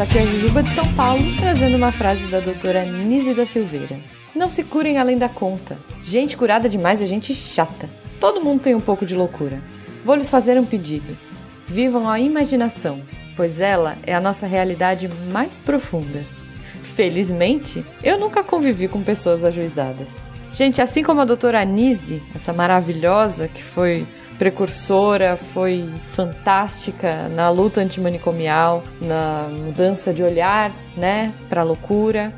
aqui é a Jujuba de São Paulo, trazendo uma frase da doutora Nise da Silveira. Não se curem além da conta. Gente curada demais é gente chata. Todo mundo tem um pouco de loucura. Vou lhes fazer um pedido. Vivam a imaginação, pois ela é a nossa realidade mais profunda. Felizmente, eu nunca convivi com pessoas ajuizadas. Gente, assim como a doutora Anise, essa maravilhosa que foi precursora, foi fantástica na luta antimanicomial, na mudança de olhar, né, para a loucura.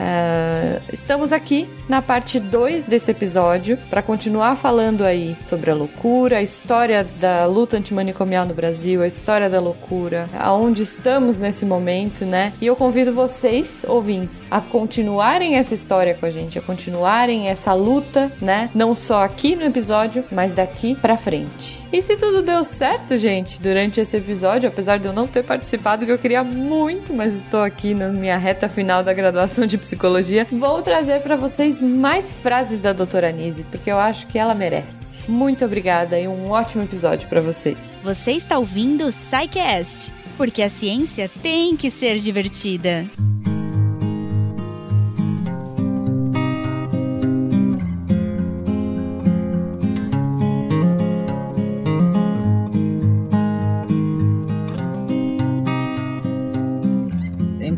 Uh, estamos aqui na parte 2 desse episódio para continuar falando aí sobre a loucura, a história da luta antimanicomial no Brasil, a história da loucura, aonde estamos nesse momento, né? E eu convido vocês, ouvintes, a continuarem essa história com a gente, a continuarem essa luta, né? Não só aqui no episódio, mas daqui para frente. E se tudo deu certo, gente, durante esse episódio, apesar de eu não ter participado, que eu queria muito, mas estou aqui na minha reta final da graduação de psicologia, vou trazer para vocês mais frases da doutora Anise, porque eu acho que ela merece. Muito obrigada e um ótimo episódio para vocês. Você está ouvindo o porque a ciência tem que ser divertida.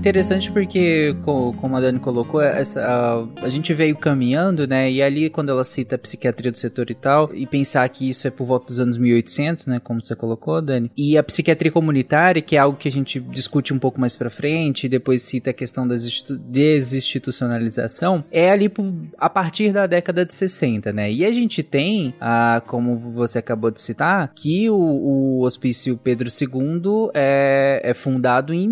Interessante porque, como a Dani colocou, essa, a, a, gente veio caminhando, né? E ali, quando ela cita a psiquiatria do setor e tal, e pensar que isso é por volta dos anos 1800, né? Como você colocou, Dani. E a psiquiatria comunitária, que é algo que a gente discute um pouco mais pra frente, e depois cita a questão da desinstitucionalização, é ali a partir da década de 60, né? E a gente tem, a, como você acabou de citar, que o, o Hospício Pedro II é, é fundado em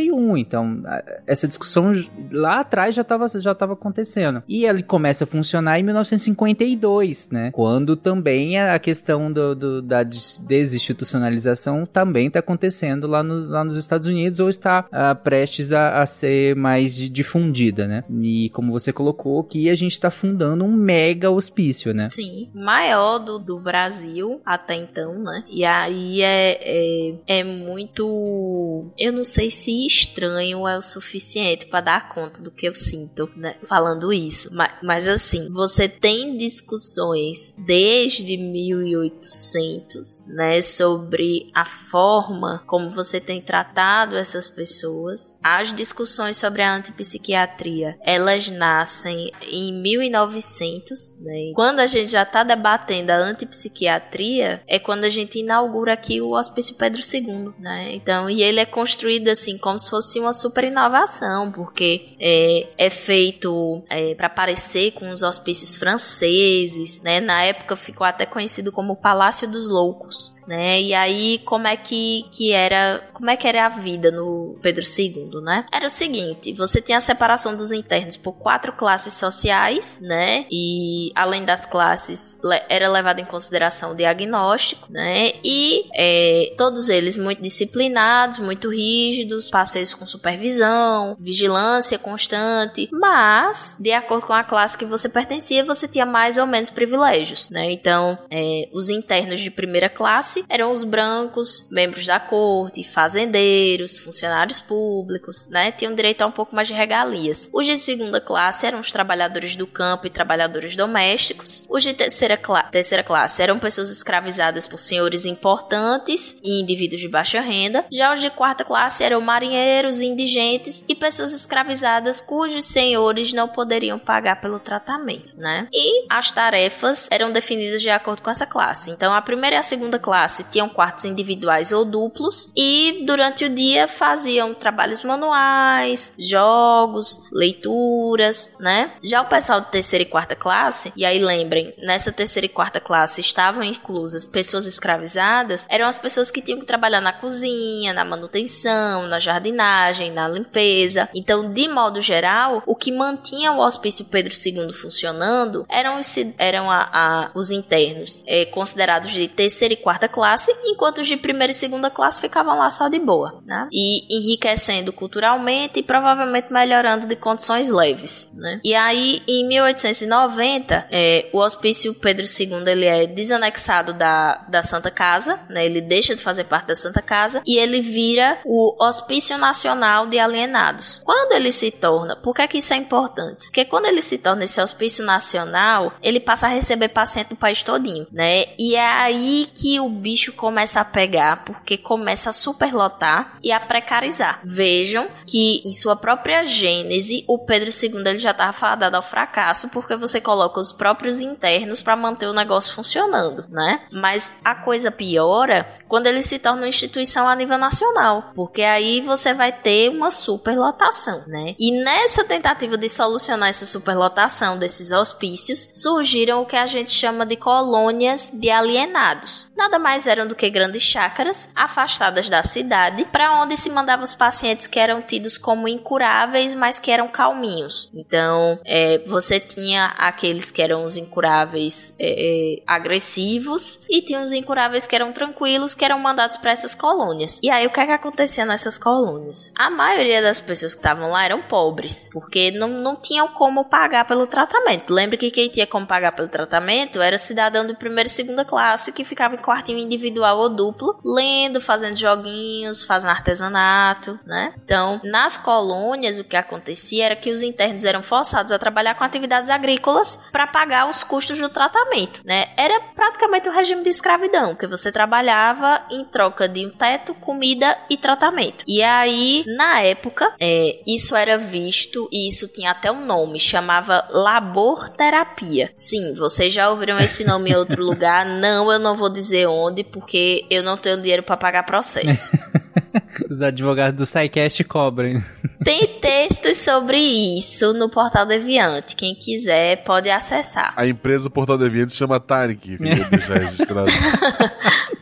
1841. Então, essa discussão lá atrás já estava já tava acontecendo. E ele começa a funcionar em 1952, né? Quando também a questão do, do da desinstitucionalização também está acontecendo lá, no, lá nos Estados Unidos ou está uh, prestes a, a, ser mais difundida, né? E como você colocou, que a gente está fundando um mega hospício, né? Sim, maior do, do Brasil até então, né? E aí é, é, é muito. Eu não sei se estranho é o suficiente para dar conta do que eu sinto, né? Falando isso. Mas, mas assim, você tem discussões desde 1800, né? Sobre a forma como você tem tratado essas pessoas. As discussões sobre a antipsiquiatria, elas nascem em 1900, né? Quando a gente já está debatendo a antipsiquiatria, é quando a gente inaugura aqui o Hospício Pedro II, né? Então, e ele é construído assim como se fosse uma super inovação, porque é, é feito é, para parecer com os hospícios franceses, né? Na época ficou até conhecido como Palácio dos Loucos, né? E aí como é que, que era, como é que era a vida no Pedro II, né? Era o seguinte, você tinha a separação dos internos por quatro classes sociais, né? E além das classes era levado em consideração o diagnóstico, né? E é, todos eles muito disciplinados, muito rígidos, com supervisão, vigilância constante, mas, de acordo com a classe que você pertencia, você tinha mais ou menos privilégios, né? Então, é, os internos de primeira classe eram os brancos, membros da corte, fazendeiros, funcionários públicos, né? Tinham direito a um pouco mais de regalias. Os de segunda classe eram os trabalhadores do campo e trabalhadores domésticos. Os de terceira, cla terceira classe eram pessoas escravizadas por senhores importantes e indivíduos de baixa renda. Já os de quarta classe eram marinheiros, indigentes e pessoas escravizadas cujos senhores não poderiam pagar pelo tratamento, né? E as tarefas eram definidas de acordo com essa classe. Então, a primeira e a segunda classe tinham quartos individuais ou duplos e durante o dia faziam trabalhos manuais, jogos, leituras, né? Já o pessoal de terceira e quarta classe, e aí lembrem, nessa terceira e quarta classe estavam inclusas pessoas escravizadas, eram as pessoas que tinham que trabalhar na cozinha, na manutenção, na jardinagem, na limpeza. Então, de modo geral, o que mantinha o Hospício Pedro II funcionando eram os, eram a, a, os internos é, considerados de terceira e quarta classe, enquanto os de primeira e segunda classe ficavam lá só de boa, né? E enriquecendo culturalmente e provavelmente melhorando de condições leves, né? E aí, em 1890, é, o Hospício Pedro II ele é desanexado da, da Santa Casa, né? Ele deixa de fazer parte da Santa Casa e ele vira o Hospício Nacional de Alienados. Quando ele se torna, por que, que isso é importante? Porque quando ele se torna esse hospício nacional, ele passa a receber paciente do país todinho, né? E é aí que o bicho começa a pegar, porque começa a superlotar e a precarizar. Vejam que em sua própria gênese, o Pedro II ele já estava fadado ao fracasso, porque você coloca os próprios internos para manter o negócio funcionando, né? Mas a coisa piora quando ele se torna uma instituição a nível nacional, porque aí você vai ter uma superlotação, né? E nessa tentativa de solucionar essa superlotação desses hospícios, surgiram o que a gente chama de colônias de alienados. Nada mais eram do que grandes chácaras afastadas da cidade, para onde se mandavam os pacientes que eram tidos como incuráveis, mas que eram calminhos. Então, é, você tinha aqueles que eram os incuráveis é, é agressivos e tinha os incuráveis que eram tranquilos, que eram mandados para essas colônias. E aí o que é que acontecia nessas colônias? A maioria das pessoas que estavam lá eram pobres, porque não, não tinham como pagar pelo tratamento. Lembre que quem tinha como pagar pelo tratamento era cidadão de primeira e segunda classe que ficava em quartinho individual ou duplo, lendo, fazendo joguinhos, fazendo artesanato, né? Então, nas colônias o que acontecia era que os internos eram forçados a trabalhar com atividades agrícolas para pagar os custos do tratamento, né? Era praticamente um regime de escravidão, que você trabalhava em troca de um teto, comida e tratamento. E aí, na época, é, isso era visto e isso tinha até um nome, chamava labor terapia. Sim, vocês já ouviram esse nome em outro lugar? Não, eu não vou dizer onde, porque eu não tenho dinheiro para pagar processo. Os advogados do SciCast cobram. Tem textos sobre isso no Portal Deviante. Quem quiser pode acessar. A empresa Portal Deviante chama Tarek, que eu deixar registrado.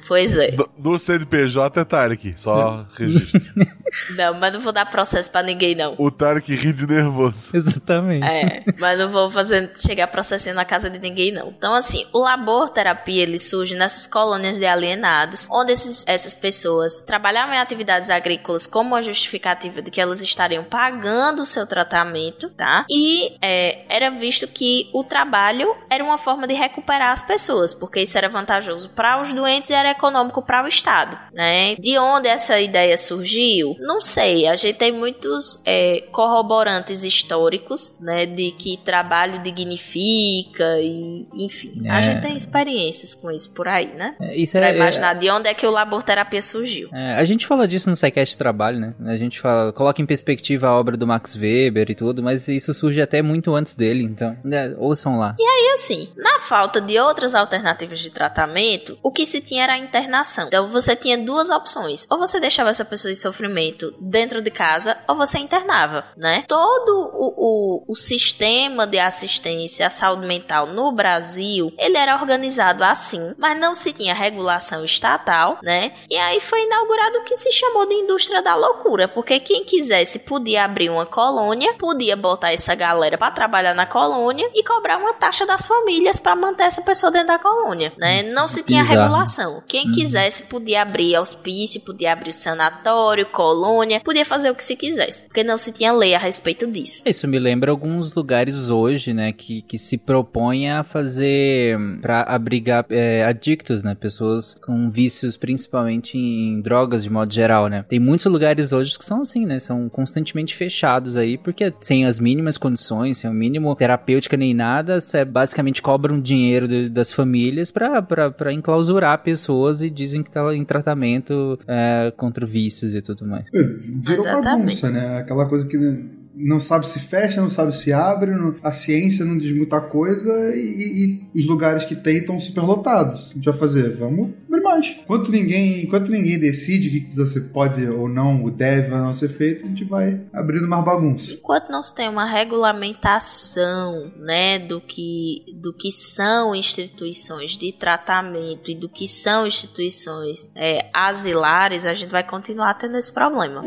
Pois é. Do, do CNPJ é Tarek, só registro. Não, mas não vou dar processo pra ninguém, não. O Tarek ri de nervoso. Exatamente. É, mas não vou fazer chegar processando na casa de ninguém, não. Então, assim, o labor terapia ele surge nessas colônias de alienados, onde esses, essas pessoas trabalhavam em atividades agrícolas como uma justificativa de que elas estariam pagando o seu tratamento, tá? E é, era visto que o trabalho era uma forma de recuperar as pessoas, porque isso era vantajoso para os doentes e era econômico para o Estado, né? De onde essa ideia surgiu? Não sei. A gente tem muitos é, corroborantes históricos, né? De que trabalho dignifica e, enfim. É. A gente tem experiências com isso por aí, né? É, isso é, pra imaginar de onde é que o laborterapia surgiu. É, a gente fala disso no SciCast Trabalho, né? A gente fala, coloca em perspectiva a obra do Max Weber e tudo, mas isso surge até muito antes dele, então, né, ouçam lá. E aí, assim, na falta de outras alternativas de tratamento, o que se tinha era a internação. Então você tinha duas opções. Ou você deixava essa pessoa em sofrimento dentro de casa, ou você internava, né? Todo o, o, o sistema de assistência à saúde mental no Brasil, ele era organizado assim, mas não se tinha regulação estatal, né? E aí foi inaugurado o que se chamou de indústria da loucura, porque quem quisesse podia abrir uma colônia, podia botar essa galera para trabalhar na colônia e cobrar uma taxa das famílias para manter essa pessoa dentro da colônia, né? Não se tinha regulação. Quem uhum. quisesse podia abrir hospício, podia abrir sanatório, colônia, podia fazer o que se quisesse, porque não se tinha lei a respeito disso. Isso me lembra alguns lugares hoje, né, que, que se propõem a fazer para abrigar é, adictos, né, pessoas com vícios principalmente em drogas de modo geral, né. Tem muitos lugares hoje que são assim, né, são constantemente fechados aí, porque sem as mínimas condições, sem o mínimo terapêutica nem nada, é, basicamente cobram dinheiro de, das famílias para enclausurar pessoas pessoas e dizem que tá em tratamento é, contra vícios e tudo mais. É, virou Exatamente. bagunça, né? Aquela coisa que não sabe se fecha, não sabe se abre, não, a ciência não diz muita coisa e, e, os lugares que tem estão superlotados. A gente vai fazer? Vamos abrir mais. Enquanto ninguém, enquanto ninguém decide o que você pode ou não, o deve ou não ser feito, a gente vai abrindo mais bagunça. Enquanto não se tem uma regulamentação, né, do que, do que são instituições de tratamento e do que são instituições é, asilares, a gente vai continuar tendo esse problema.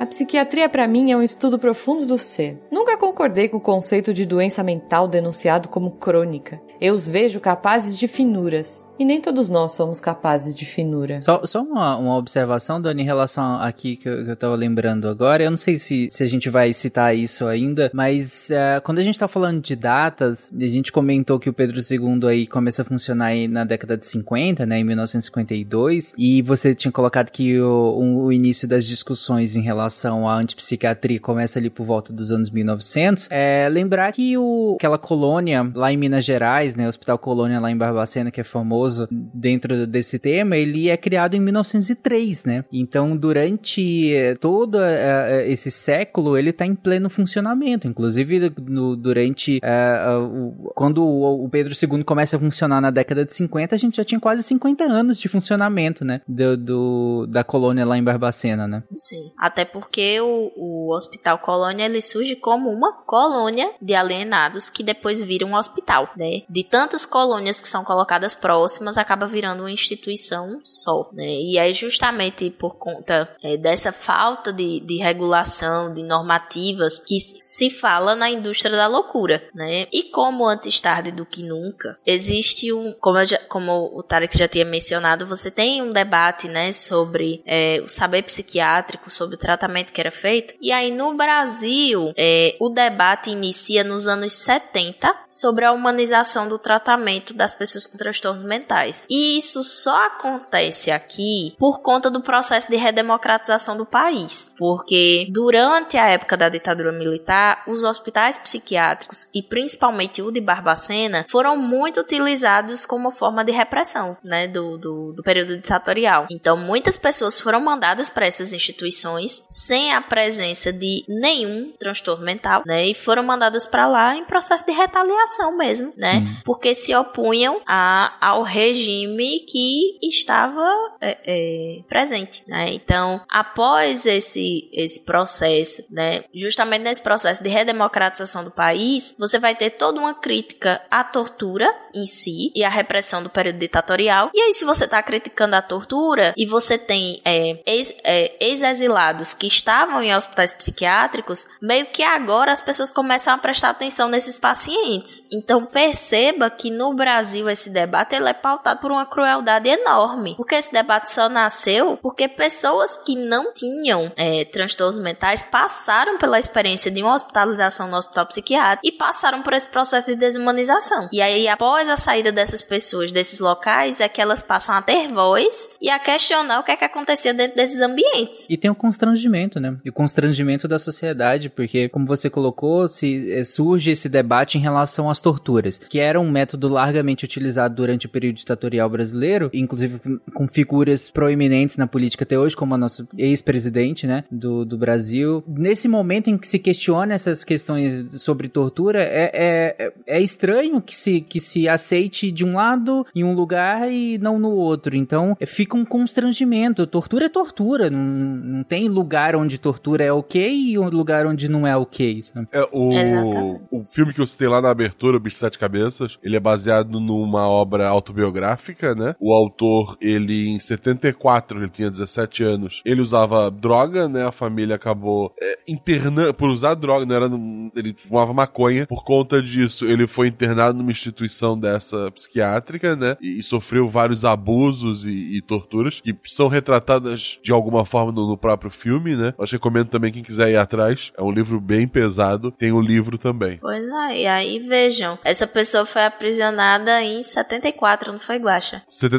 A psiquiatria para mim é um estudo profundo do ser. Nunca concordei com o conceito de doença mental denunciado como crônica. Eu os vejo capazes de finuras. E nem todos nós somos capazes de finura. Só, só uma, uma observação, Dani, em relação aqui que eu, que eu tava lembrando agora. Eu não sei se, se a gente vai citar isso ainda, mas uh, quando a gente tá falando de datas, a gente comentou que o Pedro II aí começa a funcionar na década de 50, né, em 1952, e você tinha colocado que o, o início das discussões em relação à antipsiquiatria começa ali por volta dos anos 1900. É, lembrar que o, aquela colônia lá em Minas Gerais, né, Hospital Colônia lá em Barbacena, que é famoso dentro desse tema, ele é criado em 1903, né? Então, durante eh, todo uh, esse século, ele está em pleno funcionamento. Inclusive, no, durante uh, uh, quando o, Pedro II começa a funcionar na década de 50, a gente já tinha quase 50 anos de funcionamento, né? Do, do da colônia lá em Barbacena, né? Sim. Até porque o, o Hospital Colônia ele surge como uma colônia de alienados que depois vira um hospital, né? De tantas colônias que são colocadas próximas acaba virando uma instituição só, né? E é justamente por conta é, dessa falta de, de regulação, de normativas que se fala na indústria da loucura, né? E como antes tarde do que nunca, existe um, como, já, como o Tarek já tinha mencionado, você tem um debate, né, sobre é, o saber psiquiátrico, sobre o tratamento que era feito. E aí no Brasil, é, o debate inicia nos anos 70 sobre a humanização do tratamento das pessoas com transtornos mentais. E isso só acontece aqui por conta do processo de redemocratização do país, porque durante a época da ditadura militar, os hospitais psiquiátricos e principalmente o de Barbacena foram muito utilizados como forma de repressão, né, do, do, do período ditatorial. Então, muitas pessoas foram mandadas para essas instituições sem a presença de nenhum transtorno mental, né, e foram mandadas para lá em processo de retaliação mesmo, né, hum. porque se opunham a, ao regime que estava é, é, presente, né? Então, após esse, esse processo, né, justamente nesse processo de redemocratização do país, você vai ter toda uma crítica à tortura em si e à repressão do período ditatorial. E aí, se você está criticando a tortura e você tem é, é, ex-exilados que estavam em hospitais psiquiátricos, meio que agora as pessoas começam a prestar atenção nesses pacientes. Então, perceba que no Brasil esse debate ele é pautado por uma crueldade enorme. Porque esse debate só nasceu porque pessoas que não tinham é, transtornos mentais passaram pela experiência de uma hospitalização no hospital psiquiátrico e passaram por esse processo de desumanização. E aí, após a saída dessas pessoas desses locais, é que elas passam a ter voz e a questionar o que é que acontecia dentro desses ambientes. E tem o constrangimento, né? E o constrangimento da sociedade, porque, como você colocou, se é, surge esse debate em relação às torturas, que era um método largamente utilizado durante o período ditatorial brasileiro, inclusive com figuras proeminentes na política até hoje, como a nossa ex-presidente, né, do, do Brasil. Nesse momento em que se questiona essas questões sobre tortura, é, é, é estranho que se, que se aceite de um lado em um lugar e não no outro. Então, fica um constrangimento. Tortura é tortura. Não, não tem lugar onde tortura é ok e um lugar onde não é ok. Sabe? É, o, o filme que eu citei lá na abertura, O Bicho de Sete Cabeças, ele é baseado numa obra autobiográfica autobiográfica, né? O autor, ele em 74, ele tinha 17 anos, ele usava droga, né? A família acabou é, internando, por usar droga, não era, ele fumava maconha, por conta disso ele foi internado numa instituição dessa psiquiátrica, né? E, e sofreu vários abusos e, e, torturas que são retratadas de alguma forma no, no próprio filme, né? Eu recomendo também quem quiser ir atrás, é um livro bem pesado, tem o um livro também. Pois é, e aí vejam, essa pessoa foi aprisionada em 74, não foi, Guaxa?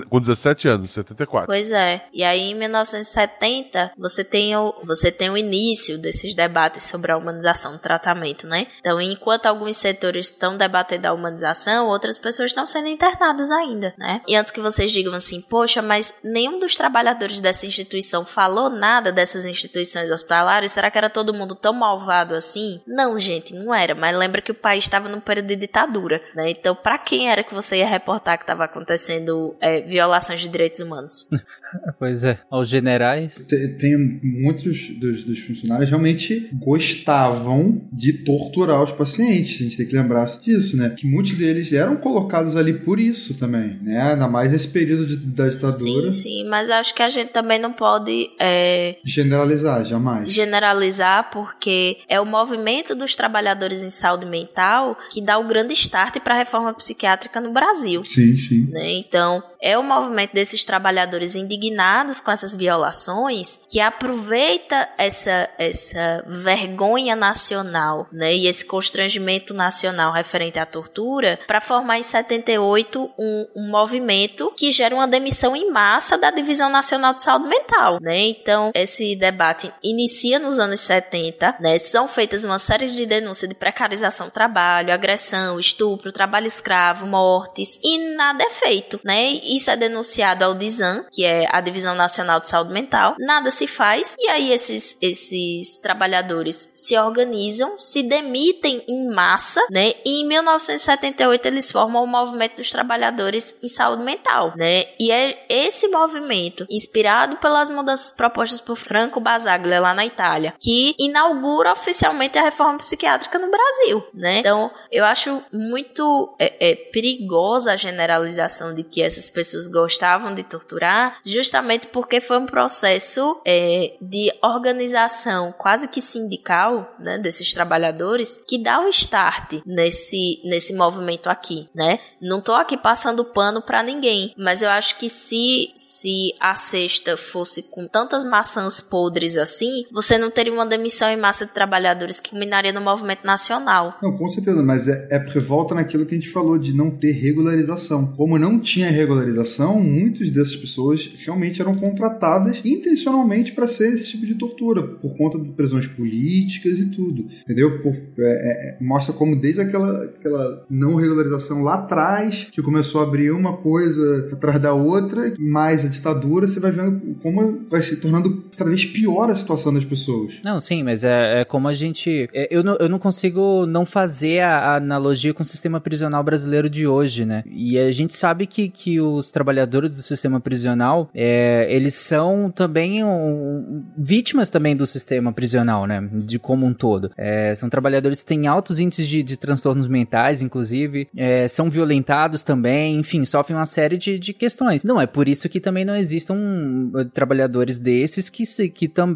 Com 17 anos, 74. Pois é. E aí, em 1970, você tem o, você tem o início desses debates sobre a humanização do tratamento, né? Então, enquanto alguns setores estão debatendo a humanização, outras pessoas estão sendo internadas ainda, né? E antes que vocês digam assim, poxa, mas nenhum dos trabalhadores dessa instituição falou nada dessas instituições hospitalares, será que era todo mundo tão malvado assim? Não, gente, não era. Mas lembra que o país estava num período de ditadura, né? Então, para quem era que você ia reportar que estava acontecendo? acontecendo é, violações de direitos humanos. pois é, aos generais. Tem, tem muitos dos, dos, funcionários realmente gostavam de torturar os pacientes. A gente tem que lembrar disso, né? Que muitos deles eram colocados ali por isso também, né? Ainda mais nesse período de, da ditadura. Sim, sim, mas acho que a gente também não pode é... generalizar generalizar, jamais. Generalizar porque é o movimento dos trabalhadores em saúde mental que dá o grande start para a reforma psiquiátrica no Brasil. Sim, sim. Né? Então, é o movimento desses trabalhadores indignados com essas violações que aproveita essa, essa vergonha nacional né? e esse constrangimento nacional referente à tortura para formar em 78 um, um movimento que gera uma demissão em massa da Divisão Nacional de Saúde Mental. Né? Então, esse debate inicia nos anos 70, né? são feitas uma série de denúncias de precarização do trabalho, agressão, estupro, trabalho escravo, mortes, e nada é feito. Né? Isso é denunciado ao DISAM, que é a Divisão Nacional de Saúde Mental, nada se faz, e aí esses, esses trabalhadores se organizam, se demitem em massa, né? E em 1978 eles formam o Movimento dos Trabalhadores em Saúde Mental, né? E é esse movimento, inspirado pelas mudanças propostas por Franco Lá na Itália, que inaugura oficialmente a reforma psiquiátrica no Brasil, né? Então, eu acho muito é, é, perigosa a generalização de que essas pessoas gostavam de torturar, justamente porque foi um processo é, de organização quase que sindical, né, desses trabalhadores, que dá o start nesse, nesse movimento aqui, né? Não tô aqui passando pano para ninguém, mas eu acho que se, se a cesta fosse com tantas maçãs podres assim, você não teria uma demissão em massa de trabalhadores que culminaria no movimento nacional. Não, com certeza, mas é, é porque volta naquilo que a gente falou de não ter regularização. Como não tinha regularização, muitas dessas pessoas realmente eram contratadas intencionalmente para ser esse tipo de tortura, por conta de prisões políticas e tudo. Entendeu? Por, é, é, mostra como desde aquela, aquela não regularização lá atrás, que começou a abrir uma coisa atrás da outra, mais a ditadura, você vai vendo como vai se tornando cada vez pior a situação das pessoas. Não, sim, mas é, é como a gente. É, eu, não, eu não consigo não fazer a, a analogia com o sistema prisional brasileiro de hoje, né? E a gente sabe que, que os trabalhadores do sistema prisional, é, eles são também um, vítimas também do sistema prisional, né? De como um todo. É, são trabalhadores que têm altos índices de, de transtornos mentais, inclusive, é, são violentados também, enfim, sofrem uma série de, de questões. Não é por isso que também não existam uh, trabalhadores desses que, se, que também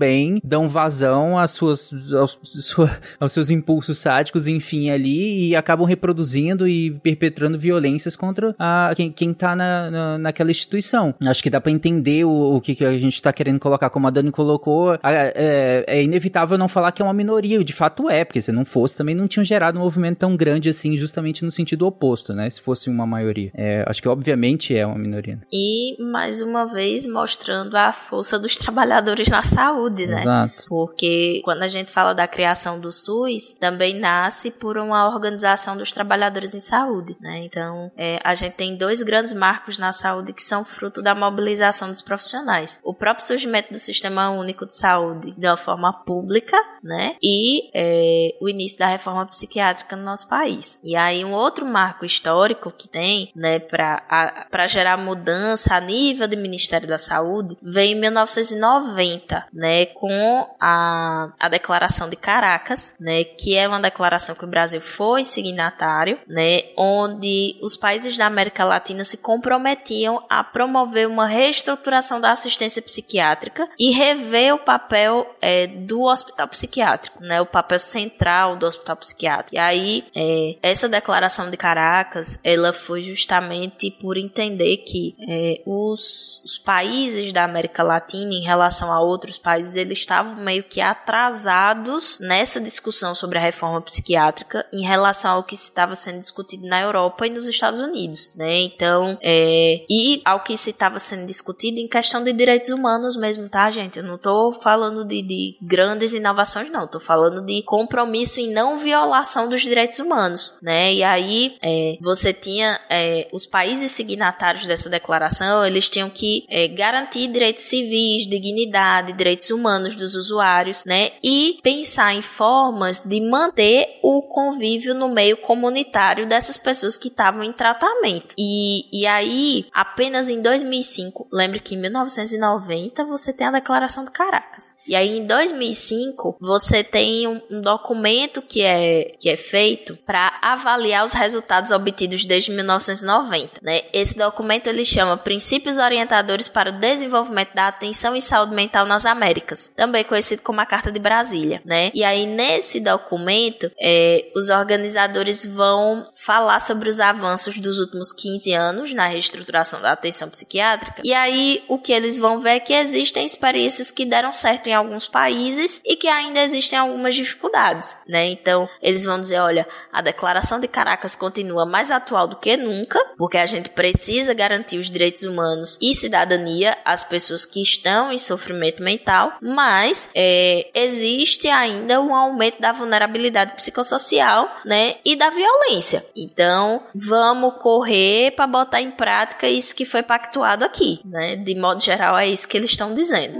dão vazão às suas, aos, sua, aos seus impulsos sádicos, enfim, ali, e acabam reproduzindo e perpetrando violências contra a, quem, quem tá na, na, naquela instituição. Acho que dá para entender o, o que, que a gente tá querendo colocar, como a Dani colocou. É, é, inevitável não falar que é uma minoria, de fato é, porque se não fosse, também não tinham gerado um movimento tão grande assim, justamente no sentido oposto, né? Se fosse uma maioria. É, acho que obviamente é uma minoria. E, mais uma vez, mostrando a força dos trabalhadores na saúde, né? Exato. Porque quando a gente fala da criação do SUS, também nasce por uma organização dos trabalhadores em saúde, né? Então, é, a gente tem dois grandes marcos na saúde que são fruto da mobilização dos profissionais. O próprio surgimento do Sistema Único de Saúde de uma forma pública, né? E é, o início da reforma psiquiátrica no nosso país. E aí, um outro marco histórico que tem, né, para gerar mudança a nível do Ministério da Saúde, vem em 1990, né, com a, a Declaração de Caracas, né, que é uma declaração que o Brasil foi signatário, né, onde os países da América Latina se comprometiam a promover uma reestruturação da assistência psiquiátrica e rever o papel é, do hospital psiquiátrico, né, o papel central do hospital psiquiátrico. E aí, é, essa declaração de Caracas, ela foi justamente por entender que é, os, os países da América Latina, em relação a outros países, eles estavam meio que atrasados nessa discussão sobre a reforma psiquiátrica em relação ao que estava sendo discutido na Europa e nos Estados Unidos, né? Então, é, e ao que se estava sendo discutido em questão de direitos humanos mesmo, tá, gente? Eu não tô falando de, de grandes inovações, não. Tô falando de compromisso em não violação dos direitos humanos, né? E aí, é, você tinha é, os países signatários dessa declaração, eles tinham que é, garantir direitos civis, dignidade, direitos humanos dos usuários, né? E pensar em formas de manter o convívio no meio comunitário dessas pessoas que estavam em tratamento. E, e aí, apenas em 2005, lembre que em 1990 você tem a Declaração de Caracas. E aí em 2005 você tem um, um documento que é, que é feito para avaliar os resultados obtidos desde 1990. Né? Esse documento ele chama Princípios Orientadores para o Desenvolvimento da Atenção e Saúde Mental nas Américas, também conhecido como a Carta de Brasília. Né? E aí, nesse documento, é, os organizadores vão falar sobre os avanços dos últimos 15 anos na reestruturação da atenção psiquiátrica. E aí, o que eles vão ver é que existem experiências que deram certo em alguns países e que ainda existem algumas dificuldades, né? Então, eles vão dizer, olha, a Declaração de Caracas continua mais atual do que nunca, porque a gente precisa garantir os direitos humanos e cidadania às pessoas que estão em sofrimento mental, mas é, existe ainda um aumento da vulnerabilidade psicossocial, né, e da violência. Então, vamos correr para botar em prática isso que foi pactuado aqui, né? De modo geral, é isso que eles estão dizendo.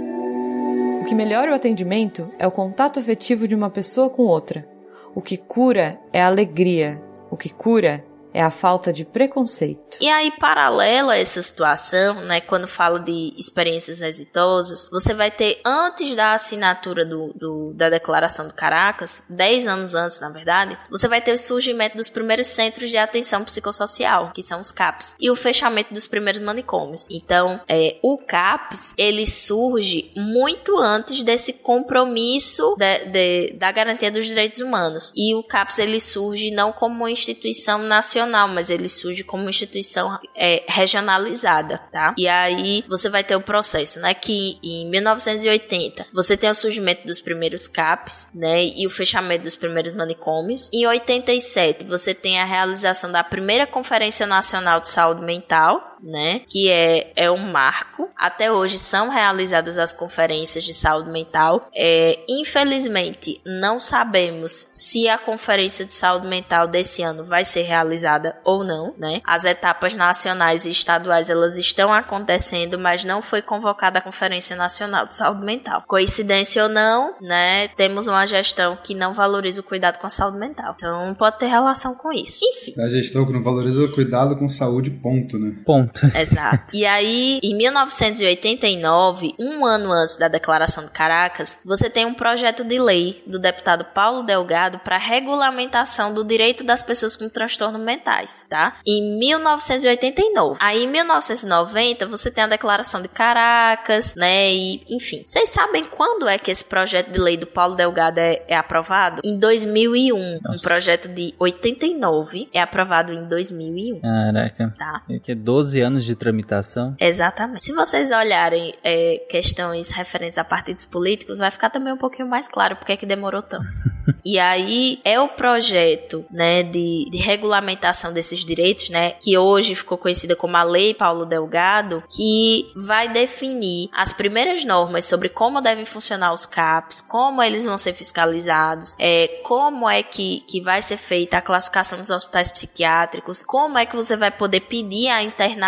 O que melhora o atendimento é o contato afetivo de uma pessoa com outra. O que cura é a alegria. O que cura é a falta de preconceito. E aí, paralelo a essa situação, né, quando fala de experiências exitosas, você vai ter, antes da assinatura do, do, da Declaração de Caracas, 10 anos antes, na verdade, você vai ter o surgimento dos primeiros centros de atenção psicossocial, que são os CAPs, e o fechamento dos primeiros manicômios. Então, é, o CAPS, ele surge muito antes desse compromisso de, de, da garantia dos direitos humanos. E o CAPS, ele surge não como uma instituição nacional mas ele surge como instituição é, regionalizada, tá? E aí você vai ter o processo, né? Que em 1980 você tem o surgimento dos primeiros CAPs, né? E o fechamento dos primeiros manicômios. Em 87 você tem a realização da primeira Conferência Nacional de Saúde Mental, né? Que é, é um marco. Até hoje são realizadas as conferências de saúde mental. É, infelizmente, não sabemos se a conferência de saúde mental desse ano vai ser realizada ou não, né? As etapas nacionais e estaduais elas estão acontecendo, mas não foi convocada a Conferência Nacional de Saúde Mental. Coincidência ou não, né? Temos uma gestão que não valoriza o cuidado com a saúde mental. Então pode ter relação com isso. Enfim. A gestão que não valoriza o cuidado com saúde, ponto, né? Ponto. Exato. E aí, em 1989, um ano antes da Declaração de Caracas, você tem um projeto de lei do deputado Paulo Delgado para regulamentação do direito das pessoas com transtornos mentais, tá? Em 1989. Aí, em 1990, você tem a Declaração de Caracas, né? E, enfim. Vocês sabem quando é que esse projeto de lei do Paulo Delgado é, é aprovado? Em 2001. Nossa. Um projeto de 89 é aprovado em 2001. Caraca. Tá. Que é 12 anos de tramitação. Exatamente. Se vocês olharem é, questões referentes a partidos políticos, vai ficar também um pouquinho mais claro porque é que demorou tanto. e aí é o projeto, né, de, de regulamentação desses direitos, né, que hoje ficou conhecida como a Lei Paulo Delgado, que vai definir as primeiras normas sobre como devem funcionar os CAPs, como eles vão ser fiscalizados, é, como é que, que vai ser feita a classificação dos hospitais psiquiátricos, como é que você vai poder pedir a internação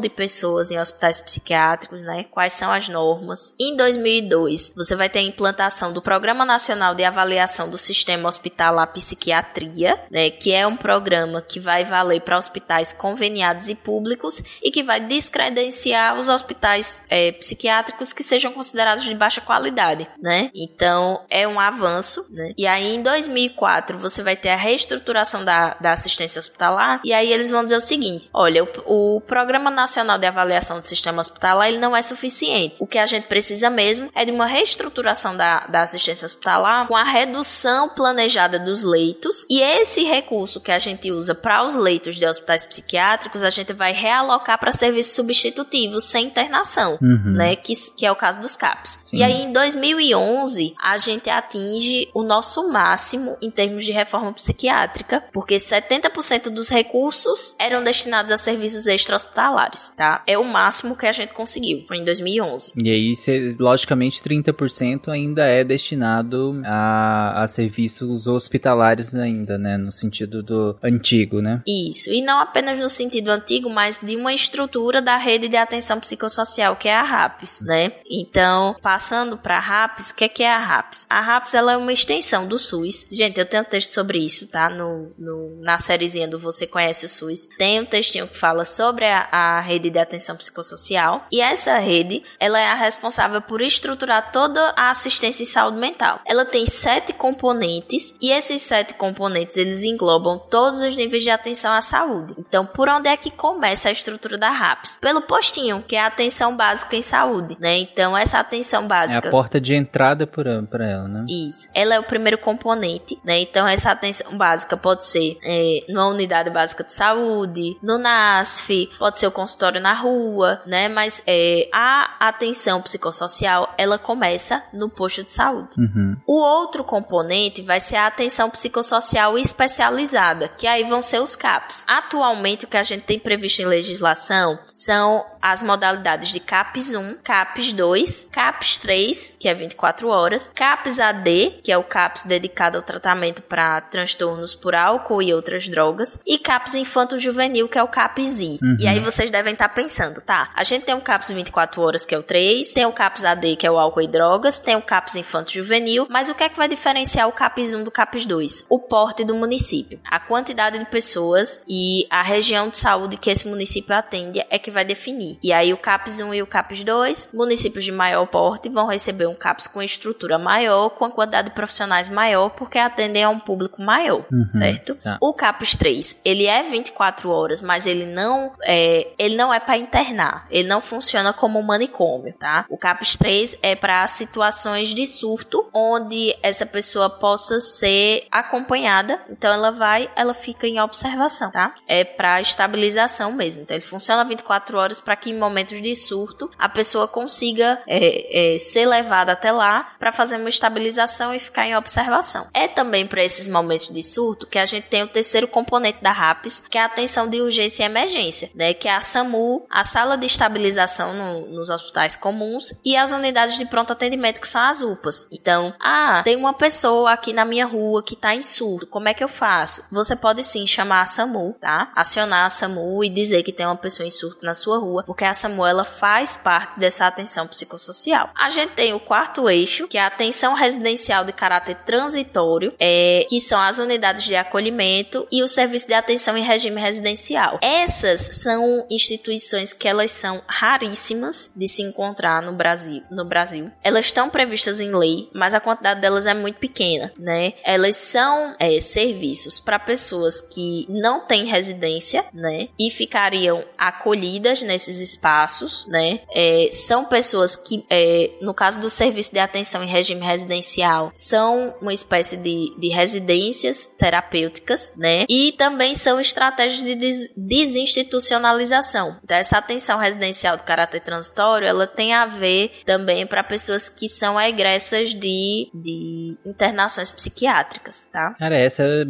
de pessoas em hospitais psiquiátricos, né? Quais são as normas? Em 2002, você vai ter a implantação do Programa Nacional de Avaliação do Sistema Hospitalar Psiquiatria, né? Que é um programa que vai valer para hospitais conveniados e públicos e que vai descredenciar os hospitais é, psiquiátricos que sejam considerados de baixa qualidade, né? Então é um avanço, né? E aí em 2004 você vai ter a reestruturação da, da assistência hospitalar e aí eles vão dizer o seguinte: olha, o, o Programa Nacional de Avaliação do Sistema Hospitalar ele não é suficiente. O que a gente precisa mesmo é de uma reestruturação da, da assistência hospitalar com a redução planejada dos leitos e esse recurso que a gente usa para os leitos de hospitais psiquiátricos a gente vai realocar para serviços substitutivos sem internação, uhum. né? Que, que é o caso dos CAPs. Sim. E aí em 2011 a gente atinge o nosso máximo em termos de reforma psiquiátrica, porque 70% dos recursos eram destinados a serviços extra-hospitalares, tá? É o máximo que a gente conseguiu, foi em 2011. E aí, logicamente, 30% ainda é destinado a, a serviços hospitalares ainda, né? No sentido do antigo, né? Isso, e não apenas no sentido antigo, mas de uma estrutura da rede de atenção psicossocial, que é a RAPS, né? Então, passando para a RAPS, o que é, que é a RAPS? A RAPS, ela é uma extensão do SUS. Gente, eu tenho um texto sobre isso, tá? No, no, na sériezinha do Você Conhece o SUS. Tem um textinho que fala sobre a, a, rede de atenção psicossocial e essa rede ela é a responsável por estruturar toda a assistência em saúde mental. Ela tem sete componentes e esses sete componentes eles englobam todos os níveis de atenção à saúde. Então, por onde é que começa a estrutura da RAPS? Pelo postinho, que é a atenção básica em saúde, né? Então, essa atenção básica É a porta de entrada para ela, né? Isso. Ela é o primeiro componente, né? Então, essa atenção básica pode ser é, numa unidade básica de saúde, no NASF, pode ser o consultório na rua, né? Mas é, a atenção psicossocial, ela começa no posto de saúde. Uhum. O outro componente vai ser a atenção psicossocial especializada, que aí vão ser os CAPs. Atualmente, o que a gente tem previsto em legislação são as modalidades de CAPS 1, CAPS 2, CAPS 3, que é 24 horas, CAPS AD, que é o CAPS dedicado ao tratamento para transtornos por álcool e outras drogas, e CAPS infanto-juvenil, que é o CAPS I. Uhum. E aí vocês devem estar pensando, tá? A gente tem um CAPS 24 horas, que é o 3, tem o CAPS AD, que é o álcool e drogas, tem o CAPS infanto-juvenil, mas o que é que vai diferenciar o CAPS 1 do CAPS 2? O porte do município. A quantidade de pessoas e a região de saúde que esse município atende é que vai definir. E aí o CAPS 1 e o CAPS 2, municípios de maior porte vão receber um CAPS com estrutura maior, com a quantidade de profissionais maior, porque atendem a um público maior, Uhum, certo? tá. O CAPS 3, ele é 24 horas, mas ele não é, ele não é para internar. Ele não funciona como um manicômio, tá? O CAPS 3 é para situações de surto onde essa pessoa possa ser acompanhada. Então ela vai, ela fica em observação, tá? É para estabilização mesmo. Então ele funciona 24 horas para que em momentos de surto a pessoa consiga é, é, ser levada até lá para fazer uma estabilização e ficar em observação. É também para esses momentos de surto que a gente tem o terceiro componente da RAPS, que é a atenção de urgência e emergência, né? Que é a SAMU, a sala de estabilização no- nos hospitais comuns e as unidades de pronto atendimento, que são as UPAs. Então, ah, tem uma pessoa aqui na minha rua que tá em surto, como é que eu faço? Você pode sim chamar a SAMU, tá? Acionar a SAMU e dizer que tem uma pessoa em surto na sua rua, porque a SAMU ela faz parte dessa atenção psicossocial. A gente tem o quarto eixo, que é a atenção residencial de caráter transitório, é, que são as unidades de acolhimento e o serviço de atenção em regime residencial. Essas são instituições que elas são raríssimas de se encontrar no Brasil. No Brasil, elas estão previstas em lei, mas a quantidade delas é muito pequena, né? Elas são é, serviços para pessoas que não têm residência, né? E ficariam acolhidas nesses espaços, né? É, são pessoas que, é, no caso do serviço de atenção em regime residencial, são uma espécie de, de residências terapêuticas, né? E também são estratégias de des- desinstitucionalização. Então, essa atenção residencial de caráter transitório, ela tem a ver também para pessoas que são egressas de, de internações psiquiátricas, tá? Cara, essa é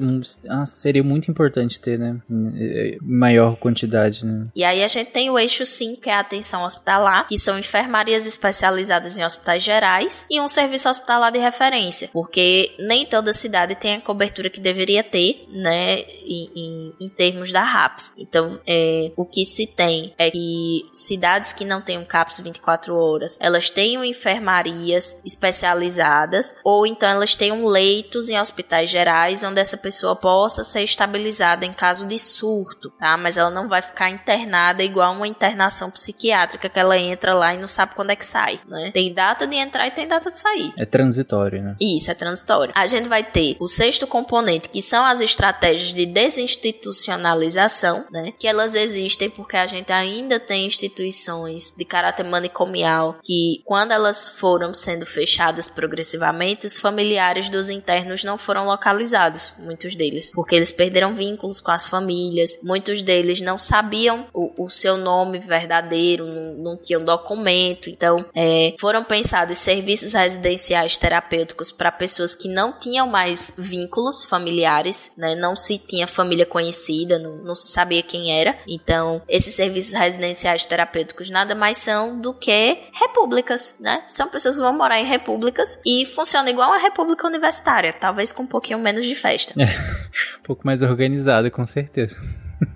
seria muito importante ter, né? Maior quantidade, né? E aí a gente tem o eixo 5, que é a atenção hospitalar, que são enfermarias especializadas em hospitais gerais e um serviço hospitalar de referência, porque nem toda cidade tem a cobertura que deveria ter, né, em, em- em termos da RAPS. Então, é, o que se tem é que cidades que não têm um CAPS 24 horas, elas tenham enfermarias especializadas, ou então elas tenham leitos em hospitais gerais onde essa pessoa possa ser estabilizada em caso de surto, tá? Mas ela não vai ficar internada igual uma internação psiquiátrica que ela entra lá e não sabe quando é que sai, né? Tem data de entrar e tem data de sair. É transitório, né? Isso, é transitório. A gente vai ter o sexto componente, que são as estratégias de desinstitucionalização, né? Que elas existem porque a gente ainda tem instituições de caráter manicomial que, quando elas foram sendo fechadas progressivamente, os familiares dos internos não foram localizados, muitos deles, porque eles perderam vínculos com as famílias, muitos deles não sabiam o, o seu nome verdadeiro, não, não tinham documento, então é, foram pensados serviços residenciais terapêuticos para pessoas que não tinham mais vínculos familiares, né? Não se tinha família conhecida, não, não se sabia quem era. Então, esses serviços residenciais terapêuticos nada mais são do que repúblicas, né? São pessoas que vão morar em repúblicas e funciona igual uma república universitária, talvez com um pouquinho menos de festa. Um pouco mais organizado, com certeza.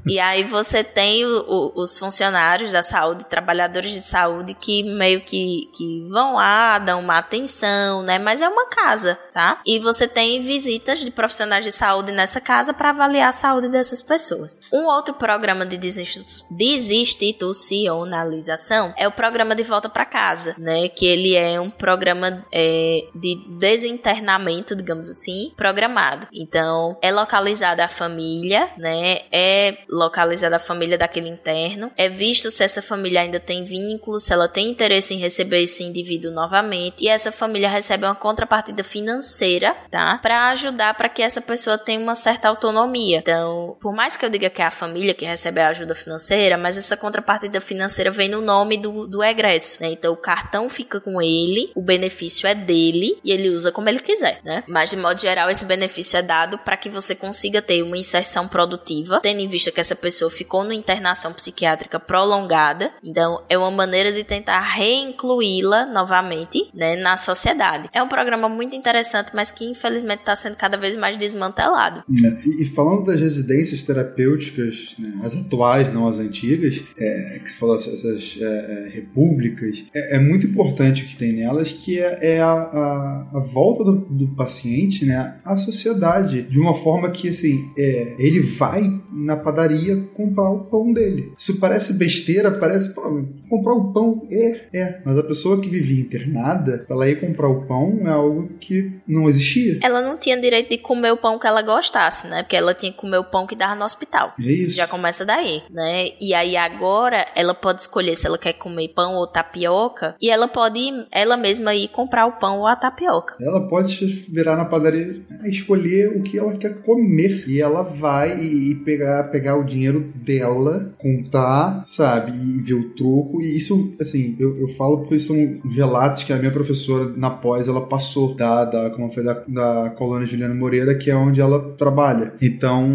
E aí você tem o, o, os funcionários da saúde, trabalhadores de saúde que meio que, que vão lá, dão uma atenção, né? Mas é uma casa, tá? E você tem visitas de profissionais de saúde nessa casa para avaliar a saúde dessas pessoas. Um outro programa de desinstitucionalização é o programa de volta para casa, né? Que ele é um programa é, de desinternamento, digamos assim, programado. Então, é localizada a família, né? É localizada a família daquele interno, é visto se essa família ainda tem vínculo, se ela tem interesse em receber esse indivíduo novamente, e essa família recebe uma contrapartida financeira, tá? Para ajudar para que essa pessoa tenha uma certa autonomia. Então, por mais que eu diga que é a família que recebe a ajuda financeira, mas essa contrapartida financeira vem no nome do, do egresso, né? Então, o cartão fica com ele, o benefício é dele e ele usa como ele quiser, né? Mas, de modo geral, esse benefício é dado para que você consiga ter uma inserção produtiva, tendo em vista que essa pessoa ficou numa internação psiquiátrica prolongada. Então, é uma maneira de tentar reincluí-la novamente né, na sociedade. É um programa muito interessante, mas que infelizmente está sendo cada vez mais desmantelado. É, e, e, falando das residências terapêuticas, né, as atuais, não as antigas, é, que você falou, essas é, é, repúblicas, é, é, muito importante o que tem nelas, que é, a, a, a, volta do, do, paciente né, à sociedade, de uma forma que assim, ele vai na padaria comprar o pão dele. Isso parece besteira, parece pô, comprar o pão é, é, mas a pessoa que vivia internada, ela ir comprar o pão é algo que não existia. Ela não tinha direito de comer o pão que ela gostasse, né? Porque ela tinha que comer o pão que dava no hospital. É isso. Já começa daí, né? E aí agora ela pode escolher se ela quer comer pão ou tapioca e ela pode ela mesma ir comprar o pão ou a tapioca. Ela pode virar na padaria e escolher o que ela quer comer e ela vai e pegar, pegar o dinheiro dela, contar, sabe, e ver o troco e isso, assim, eu, eu falo porque são relatos que a minha professora na pós ela passou da, da como foi da, da colônia Juliana Moreira, que é onde ela trabalha. Então,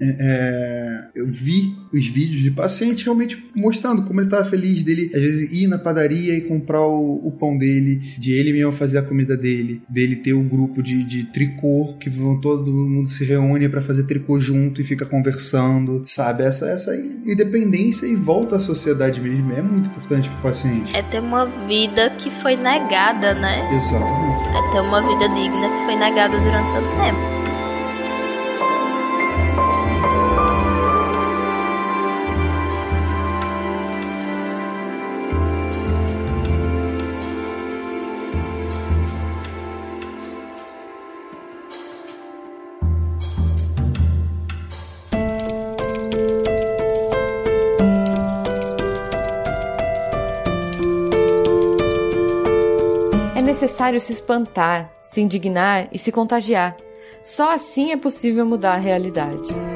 é, é eu vi os vídeos de paciente realmente mostrando como ele estava feliz dele, às vezes, ir na padaria e comprar o, o, pão dele, de ele mesmo fazer a comida dele, dele ter o um grupo de, de tricô, que vão, todo mundo se reúne para fazer tricô junto e fica conversando, sabe? Essa, essa independência e volta à sociedade mesmo é muito importante para o paciente. É ter uma vida que foi negada, né? Exatamente. É ter uma vida digna que foi negada durante tanto tempo. Necessário se espantar, se indignar e se contagiar. Só assim é possível mudar a realidade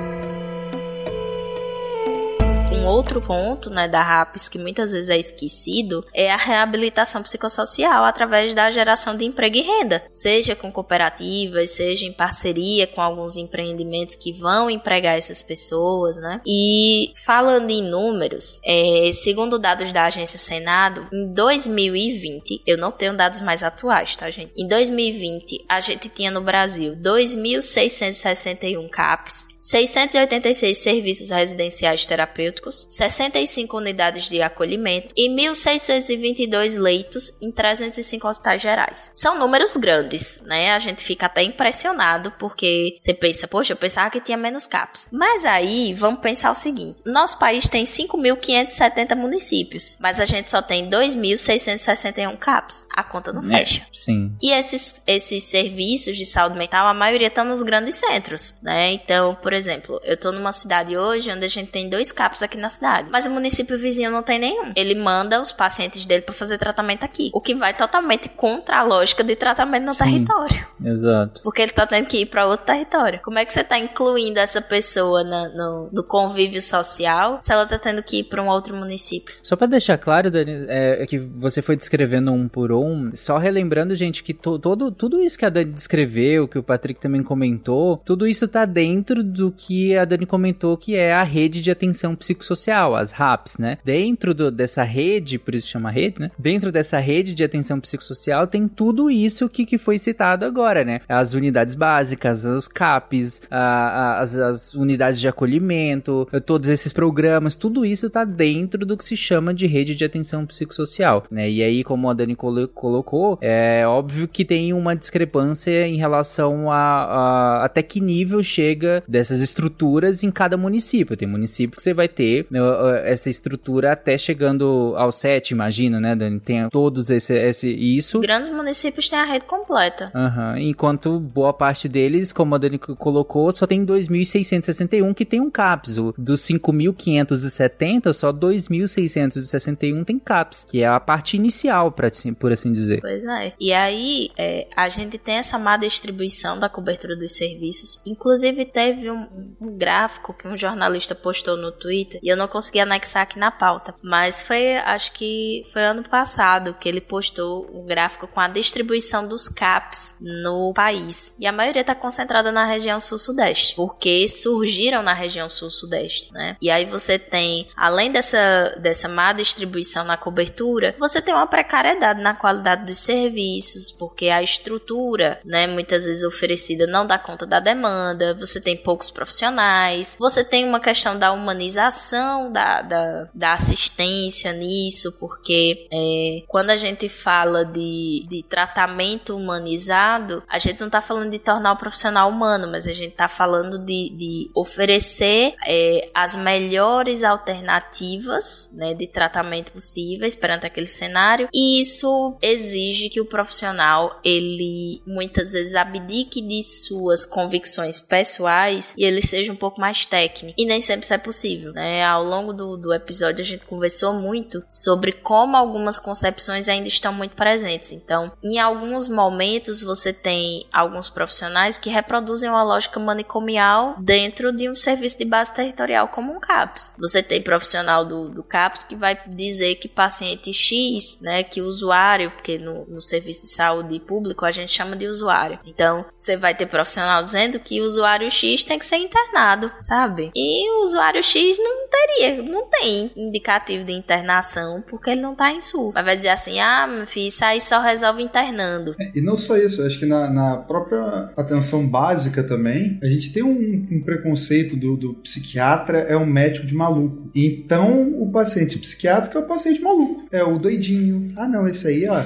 outro ponto, né, da RAPS que muitas vezes é esquecido é a reabilitação psicossocial através da geração de emprego e renda, seja com cooperativas, seja em parceria com alguns empreendimentos que vão empregar essas pessoas, né? E falando em números, é, segundo dados da agência Senado, em 2020, eu não tenho dados mais atuais, tá, gente? Em 2020, a gente tinha no Brasil 2.661 CAPs, 686 serviços residenciais terapêuticos, 65 unidades de acolhimento e 1.622 leitos em 305 hospitais gerais. São números grandes, né? A gente fica até impressionado porque você pensa, poxa, eu pensava que tinha menos CAPs. Mas aí, vamos pensar o seguinte: nosso país tem 5.570 municípios, mas a gente só tem 2.661 CAPs. A conta não é, fecha. Sim. E esses, esses serviços de saúde mental, a maioria estão nos grandes centros, né? Então, por exemplo, eu tô numa cidade hoje onde a gente tem dois CAPs aqui na cidade. Mas o município vizinho não tem nenhum. Ele manda os pacientes dele para fazer tratamento aqui. O que vai totalmente contra a lógica de tratamento no Sim, território. Exato. Porque ele tá tendo que ir para outro território. Como é que você tá incluindo essa pessoa na, no, no, convívio social se ela tá tendo que ir para um outro município? Só para deixar claro, Dani, é, que você foi descrevendo um por um, só relembrando, gente, que to, todo, tudo isso que a Dani descreveu, que o Patrick também comentou, tudo isso tá dentro do que a Dani comentou, que é a rede de atenção psicossocial psicossocial, as RAPs, né? Dentro do, dessa rede, por isso chama rede, né? Dentro dessa rede de atenção psicossocial tem tudo isso que, que foi citado agora, né? As unidades básicas, os CAPs, a, a, as, as unidades de acolhimento, todos esses programas, tudo isso tá dentro do que se chama de rede de atenção psicossocial, né? E aí, como a Dani colocou, é óbvio que tem uma discrepância em relação a, a até que nível chega dessas estruturas em cada município. Tem município que você vai ter né, essa estrutura até chegando ao 7, imagina, né, Dani? Tem todos esse, esse isso. Grandes municípios têm a rede completa. Uhum. Enquanto boa parte deles, como a Dani colocou, só tem 2.661 que tem um CAPS. Dos 5.570, só 2.661 tem CAPS, que é a parte inicial, pra, por assim dizer. Pois é. E aí, é, a gente tem essa má distribuição da cobertura dos serviços. Inclusive, teve um, um gráfico que um jornalista postou no Twitter e eu não consegui anexar aqui na pauta. Mas foi, acho que foi ano passado que ele postou um gráfico com a distribuição dos CAPs no país. E a maioria está concentrada na região sul-sudeste, porque surgiram na região sul-sudeste, né? E aí você tem, além dessa, dessa má distribuição na cobertura, você tem uma precariedade na qualidade dos serviços, porque a estrutura, né, muitas vezes oferecida não dá conta da demanda, você tem poucos profissionais, você tem uma questão da humanização da, da, da assistência nisso, porque é, quando a gente fala de, de tratamento humanizado, a gente não está falando de tornar o profissional humano, mas a gente está falando de, de oferecer é, as melhores alternativas né, de tratamento possíveis perante aquele cenário, e isso exige que o profissional ele muitas vezes abdique de suas convicções pessoais e ele seja um pouco mais técnico. E nem sempre isso é possível. Né? Ao longo do, do episódio a gente conversou muito sobre como algumas concepções ainda estão muito presentes. Então, em alguns momentos você tem alguns profissionais que reproduzem uma lógica manicomial dentro de um serviço de base territorial como um CAPS. Você tem profissional do, do CAPS que vai dizer que paciente X, né, que usuário, porque no, no serviço de saúde público a gente chama de usuário. Então, você vai ter profissional dizendo que o usuário X tem que ser internado, sabe? E o usuário X não teria, não tem indicativo de internação porque ele não tá em SUS. Mas vai dizer assim, ah, meu filho, isso aí só resolve internando. É, e não só isso, acho que na, na, própria atenção básica também, a gente tem um, um preconceito do, do, psiquiatra é um médico de maluco. Então, o paciente psiquiátrico é o paciente maluco. É o doidinho. Ah, não, esse aí, ó,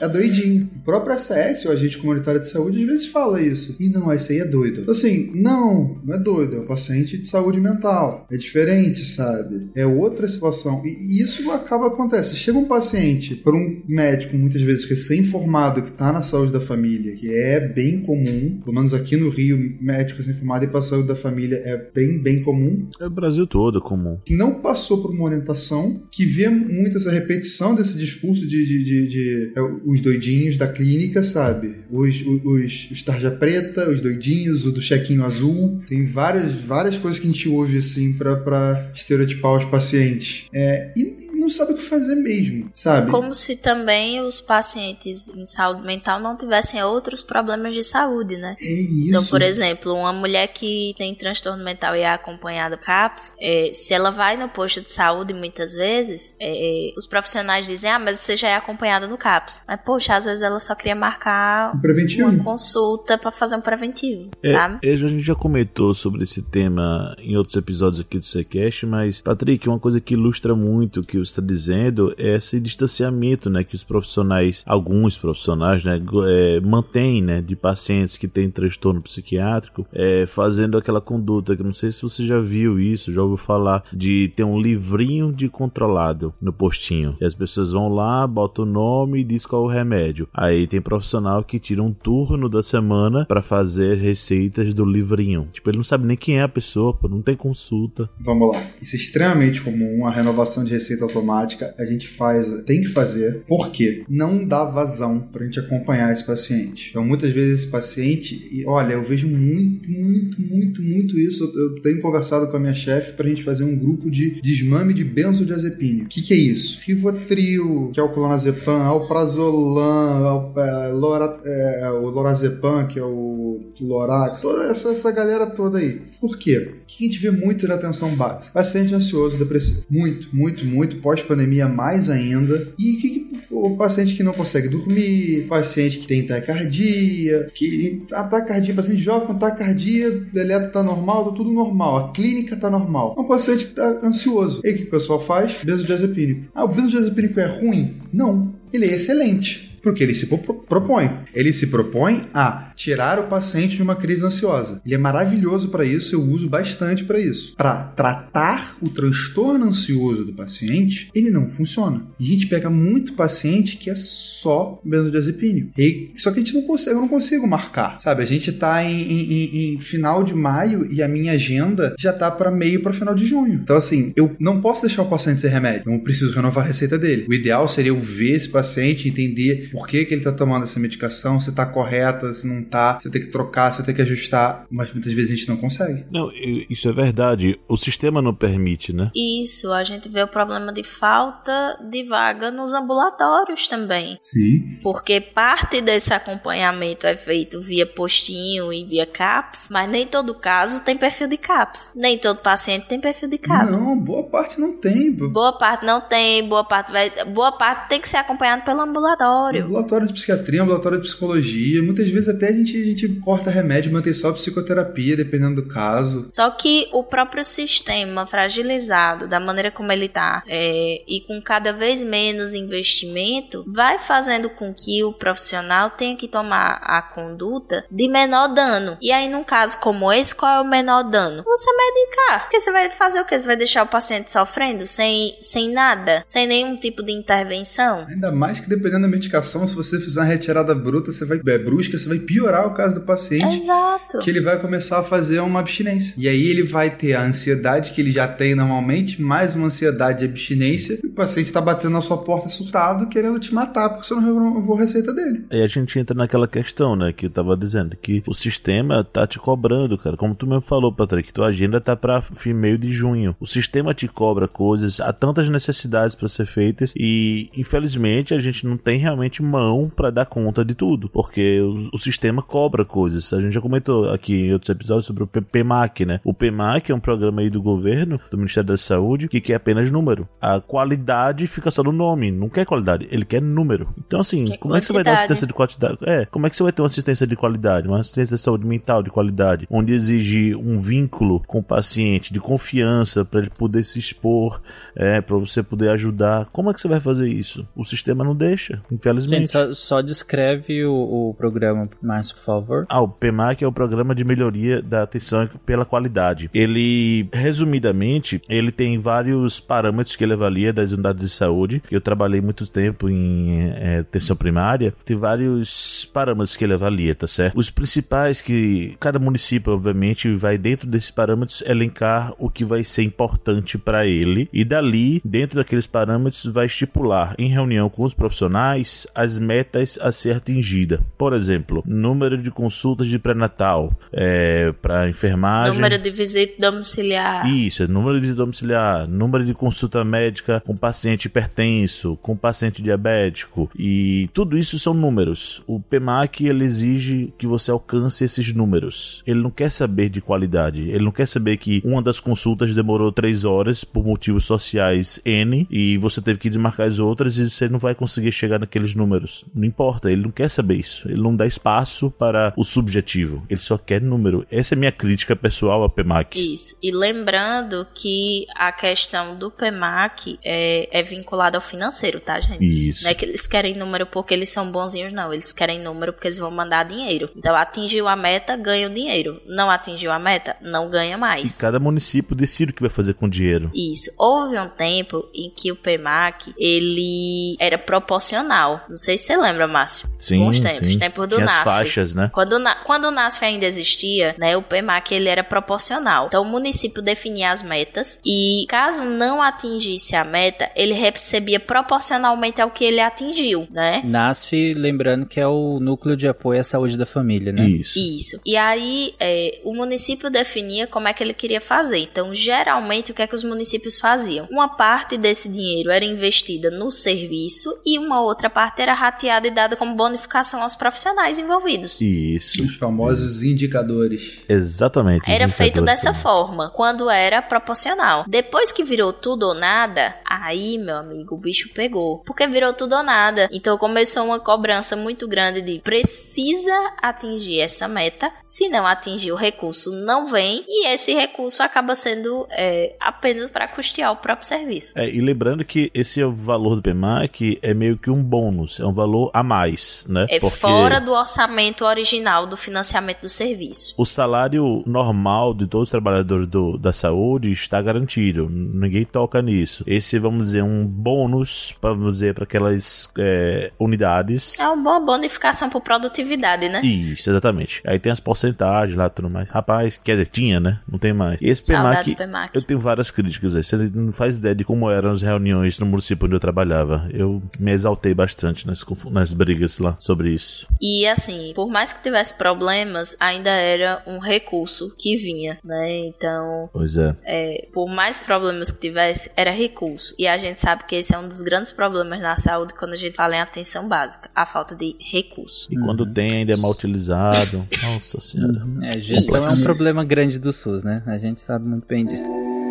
é doidinho. O próprio SS, o agente comunitário de saúde, às vezes fala isso. E não, esse aí é doido. Assim, não, não é doido, é um paciente de saúde mental. É diferente, sabe? É outra situação. E, isso acaba acontece. Chega um paciente para um médico, muitas vezes recém-formado, que está na saúde da família, que é bem comum, pelo menos aqui no Rio, médico recém-formado e para a saúde da família é bem, bem comum. É o Brasil todo comum. Que não passou por uma orientação, que vê muito essa repetição desse discurso de, de, de, de é, os doidinhos da clínica, sabe? Os, os, os tarja preta, os doidinhos, o do chequinho azul. Tem várias, várias coisas que a gente ouve assim para estereotipar os pacientes. É, e, e não sabe o que fazer mesmo, sabe? Como se também os pacientes em saúde mental não tivessem outros problemas de saúde, né? É isso. Então, por exemplo, uma mulher que tem transtorno mental e é acompanhada CAPS, é, se ela vai no posto de saúde muitas vezes, é, os profissionais dizem, ah, mas você já é acompanhada no CAPS. Mas, poxa, às vezes ela só queria marcar preventivo. uma consulta para fazer um preventivo, é, sabe? a gente já comentou sobre esse tema em outros episódios aqui do Sequest, mas, Patrick, uma coisa que ilustra muito o que você está dizendo é esse distanciamento, né, que os profissionais, alguns profissionais, né, é, mantêm, né, de pacientes que têm transtorno psiquiátrico, é, fazendo aquela conduta que não sei se você já viu isso, já ouviu falar de ter um livrinho de controlado no postinho. E as pessoas vão lá, botam o nome e diz qual é o remédio. Aí tem profissional que tira um turno da semana para fazer receitas do livrinho. Tipo, ele não sabe nem quem é a pessoa, pô, não tem consulta. Vamos lá. Isso é extremamente comum, a renovação de receita automática a gente faz, tem que fazer, porque não dá vazão pra gente acompanhar esse paciente. Então, muitas vezes esse paciente, e olha, eu vejo muito, muito, muito, muito isso. Eu, eu tenho conversado com a minha chefe pra gente fazer um grupo de desmame de benzodiazepina. O que, que é isso? Rivotril, que é o clonazepam, alprazolam, é, lora, é, o lorazepam, que é o Lorax, toda essa, essa galera toda aí. Por quê? O que a gente vê muito na atenção básica? Paciente ansioso, depressivo. Muito, muito, muito. Pós-pandemia, mais ainda. E que, que, o paciente que não consegue dormir, paciente que tem taquicardia, que a taquicardia, paciente jovem com taquicardia, eletro tá normal, tá tudo normal. A clínica tá normal. É um paciente que tá ansioso. E o que o pessoal faz? Benzodiazepínico. Ah, o benzodiazepínico é ruim? Não. Ele é excelente. Porque ele se propõe. Ele se propõe a tirar o paciente de uma crise ansiosa. Ele é maravilhoso para isso, eu uso bastante para isso. Para tratar o transtorno ansioso do paciente, ele não funciona. E a gente pega muito paciente que é só benzodiazepínico. E, só que a gente não consegue, eu não consigo marcar, sabe? A gente tá em, em, em final de maio e a minha agenda já tá para meio para final de junho. Então assim, eu não posso deixar o paciente sem remédio. Então eu preciso renovar a receita dele. O ideal seria eu ver esse paciente, entender por que, que ele está tomando essa medicação, se está correta, se não está, se tem que trocar, se tem que ajustar, mas muitas vezes a gente não consegue. Não, isso é verdade. O sistema não permite, né? Isso, a gente vê o problema de falta de vaga nos ambulatórios também. Sim. Porque parte desse acompanhamento é feito via postinho e via CAPS, mas nem todo caso tem perfil de CAPS. Nem todo paciente tem perfil de CAPS. Não, boa parte não tem. Boa parte não tem, boa parte vai, boa parte tem que ser acompanhado pelo ambulatório ambulatório de psiquiatria, ambulatório de psicologia. Muitas vezes até a gente, a gente corta remédio, mantém só psicoterapia, dependendo do caso. Só que o próprio sistema fragilizado, da maneira como ele tá, é, e com cada vez menos investimento, vai fazendo com que o profissional tenha que tomar a conduta de menor dano. E aí, num caso como esse, qual é o menor dano? Você medicar. Porque você vai fazer o quê? Você vai deixar o paciente sofrendo sem, sem nada? Sem nenhum tipo de intervenção? Ainda mais que dependendo da medicação se você fizer uma retirada bruta, você vai é, brusca, você vai piorar o caso do paciente. Exato. Que ele vai começar a fazer uma abstinência. E aí ele vai ter a ansiedade que ele já tem normalmente, mais uma ansiedade de abstinência, e o paciente está batendo na sua porta assustado, querendo te matar, porque você não renovou a receita dele. Aí a gente entra naquela questão, né, que eu tava dizendo, que o sistema tá te cobrando, cara. Como tu mesmo falou, Patrick, tua agenda tá pra fim meio de junho. O sistema te cobra coisas, há tantas necessidades para ser feitas, e infelizmente a gente não tem realmente mão para dar conta de tudo, porque o, o, sistema cobra coisas. A gente já comentou aqui em outros episódios sobre o PMAC, né? O PMAC é um programa aí do governo, do Ministério da Saúde, que quer apenas número. A qualidade fica só no nome, não quer qualidade, ele quer número. Então, assim, como quantidade. é que você vai ter uma assistência de qualidade? É, como é que você vai ter uma assistência de qualidade, uma assistência de saúde mental de qualidade, onde exige um vínculo com o paciente, de confiança, para ele poder se expor, é, para você poder ajudar. Como é que você vai fazer isso? O sistema não deixa, infelizmente. Gente, só, só descreve o, o programa, Márcio, por favor. Ah, o PMAC é o Programa de Melhoria da Atenção pela Qualidade. Ele, resumidamente, ele tem vários parâmetros que ele avalia das unidades de saúde. Eu trabalhei muito tempo em é, atenção primária. Tem vários parâmetros que ele avalia, tá certo? Os principais que cada município, obviamente, vai dentro desses parâmetros elencar o que vai ser importante para ele. E dali, dentro daqueles parâmetros, vai estipular em reunião com os profissionais as metas a ser atingida. Por exemplo, número de consultas de pré-natal é, para enfermagem. Número de visita domiciliar. Isso, é número de visita domiciliar, número de consulta médica com paciente hipertenso, com paciente diabético e tudo isso são números. O PMAC ele exige que você alcance esses números. Ele não quer saber de qualidade. Ele não quer saber que uma das consultas demorou três horas por motivos sociais N e você teve que desmarcar as outras e você não vai conseguir chegar naqueles números números. Não importa, ele não quer saber isso. Ele não dá espaço para o subjetivo. Ele só quer número. Essa é a minha crítica pessoal ao PEMAC. Isso. E lembrando que a questão do PEMAC é, é vinculada ao financeiro, tá, gente? Isso. Não é que eles querem número porque eles são bonzinhos, não. Eles querem número porque eles vão mandar dinheiro. Então, atingiu a meta, ganha o dinheiro. Não atingiu a meta, não ganha mais. E cada município decide o que vai fazer com o dinheiro. Isso. Houve um tempo em que o PEMAC, ele era proporcional. Não sei se você lembra, Márcio. Sim, Bons tempos, sim. tempos do Tinha NASF. as faixas, né? Quando, quando o NASF ainda existia, né, o PEMAC ele era proporcional. Então o município definia as metas e caso não atingisse a meta, ele recebia proporcionalmente ao que ele atingiu, né? NASF, lembrando que é o núcleo de apoio à saúde da família, né? Isso. Isso. E aí é, o município definia como é que ele queria fazer. Então, geralmente, o que é que os municípios faziam? Uma parte desse dinheiro era investida no serviço e uma outra parte era rateada e dada como bonificação aos profissionais envolvidos. Isso. Os famosos indicadores. Exatamente. Era feito dessa também. forma, quando era proporcional. Depois que virou tudo ou nada, aí, meu amigo, o bicho pegou. Porque virou tudo ou nada. Então começou uma cobrança muito grande de precisa atingir essa meta. Se não atingir o recurso, não vem. E esse recurso acaba sendo é, apenas para custear o próprio serviço. É, e lembrando que esse é o valor do PMAC é meio que um bônus, é um valor a mais, né? É Porque fora do orçamento original do financiamento do serviço. o salário normal de todos os trabalhadores do- da saúde está garantido, ninguém toca nisso. Esse, vamos dizer, um bônus, vamos dizer, para aquelas é, unidades. É uma boa bonificação por produtividade, né? Isso, exatamente. Aí tem as porcentagens lá tudo mais. Rapaz, quer dizer, tinha, né? Não tem mais. E esse PMAC. eu tenho várias críticas aí. Você não faz ideia de como eram as reuniões no município onde eu trabalhava. Eu me exaltei bastante nas, confu- nas brigas lá sobre isso. E assim, por mais que tivesse problemas, ainda era um recurso que vinha, né? Então, Pois é. é, por mais problemas que tivesse, era recurso. E a gente sabe que esse é um dos grandes problemas na saúde quando a gente fala em atenção básica, a falta de recurso. E quando tem ainda é mal utilizado. Nossa senhora. É, gestão é um problema grande do SUS, né? A gente sabe muito bem disso.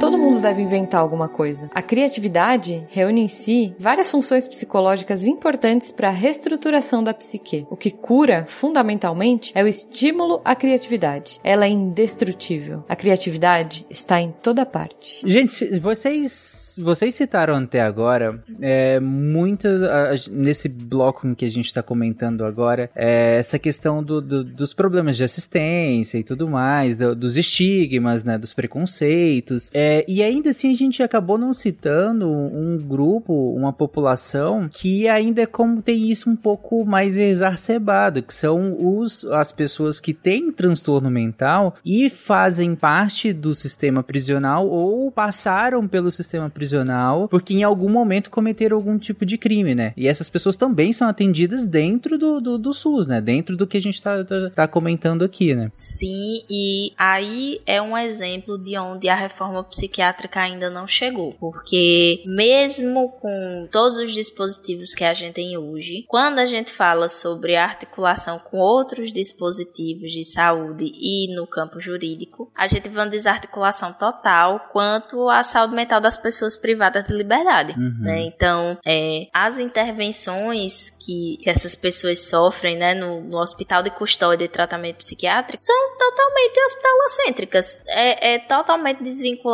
Todo mundo deve inventar alguma coisa. A criatividade reúne em si várias funções psicológicas importantes para a reestruturação da psique. O que cura, fundamentalmente, é o estímulo à criatividade. Ela é indestrutível. A criatividade está em toda parte. Gente, vocês, vocês citaram até agora é, muito a- nesse bloco em que a gente está comentando agora é, essa questão do- do- dos problemas de assistência e tudo mais, do- dos estigmas, né, dos preconceitos. É, e ainda assim a gente acabou não citando um grupo, uma população que ainda é como tem isso um pouco mais exacerbado, que são os, as pessoas que têm transtorno mental e fazem parte do sistema prisional ou passaram pelo sistema prisional porque em algum momento cometeram algum tipo de crime, né? E essas pessoas também são atendidas dentro do, do, do SUS, né? Dentro do que a gente tá, tá, tá comentando aqui, né? Sim, e aí é um exemplo de onde a reforma psiquiátrica ainda não chegou. Porque mesmo com todos os dispositivos que a gente tem hoje, quando a gente fala sobre articulação com outros dispositivos de saúde e no campo jurídico, a gente vê uma desarticulação total quanto à saúde mental das pessoas privadas de liberdade. né? Então, é, as intervenções que, que essas pessoas sofrem né, no, no hospital de custódia e tratamento psiquiátrico são totalmente hospitalocêntricas. É, é totalmente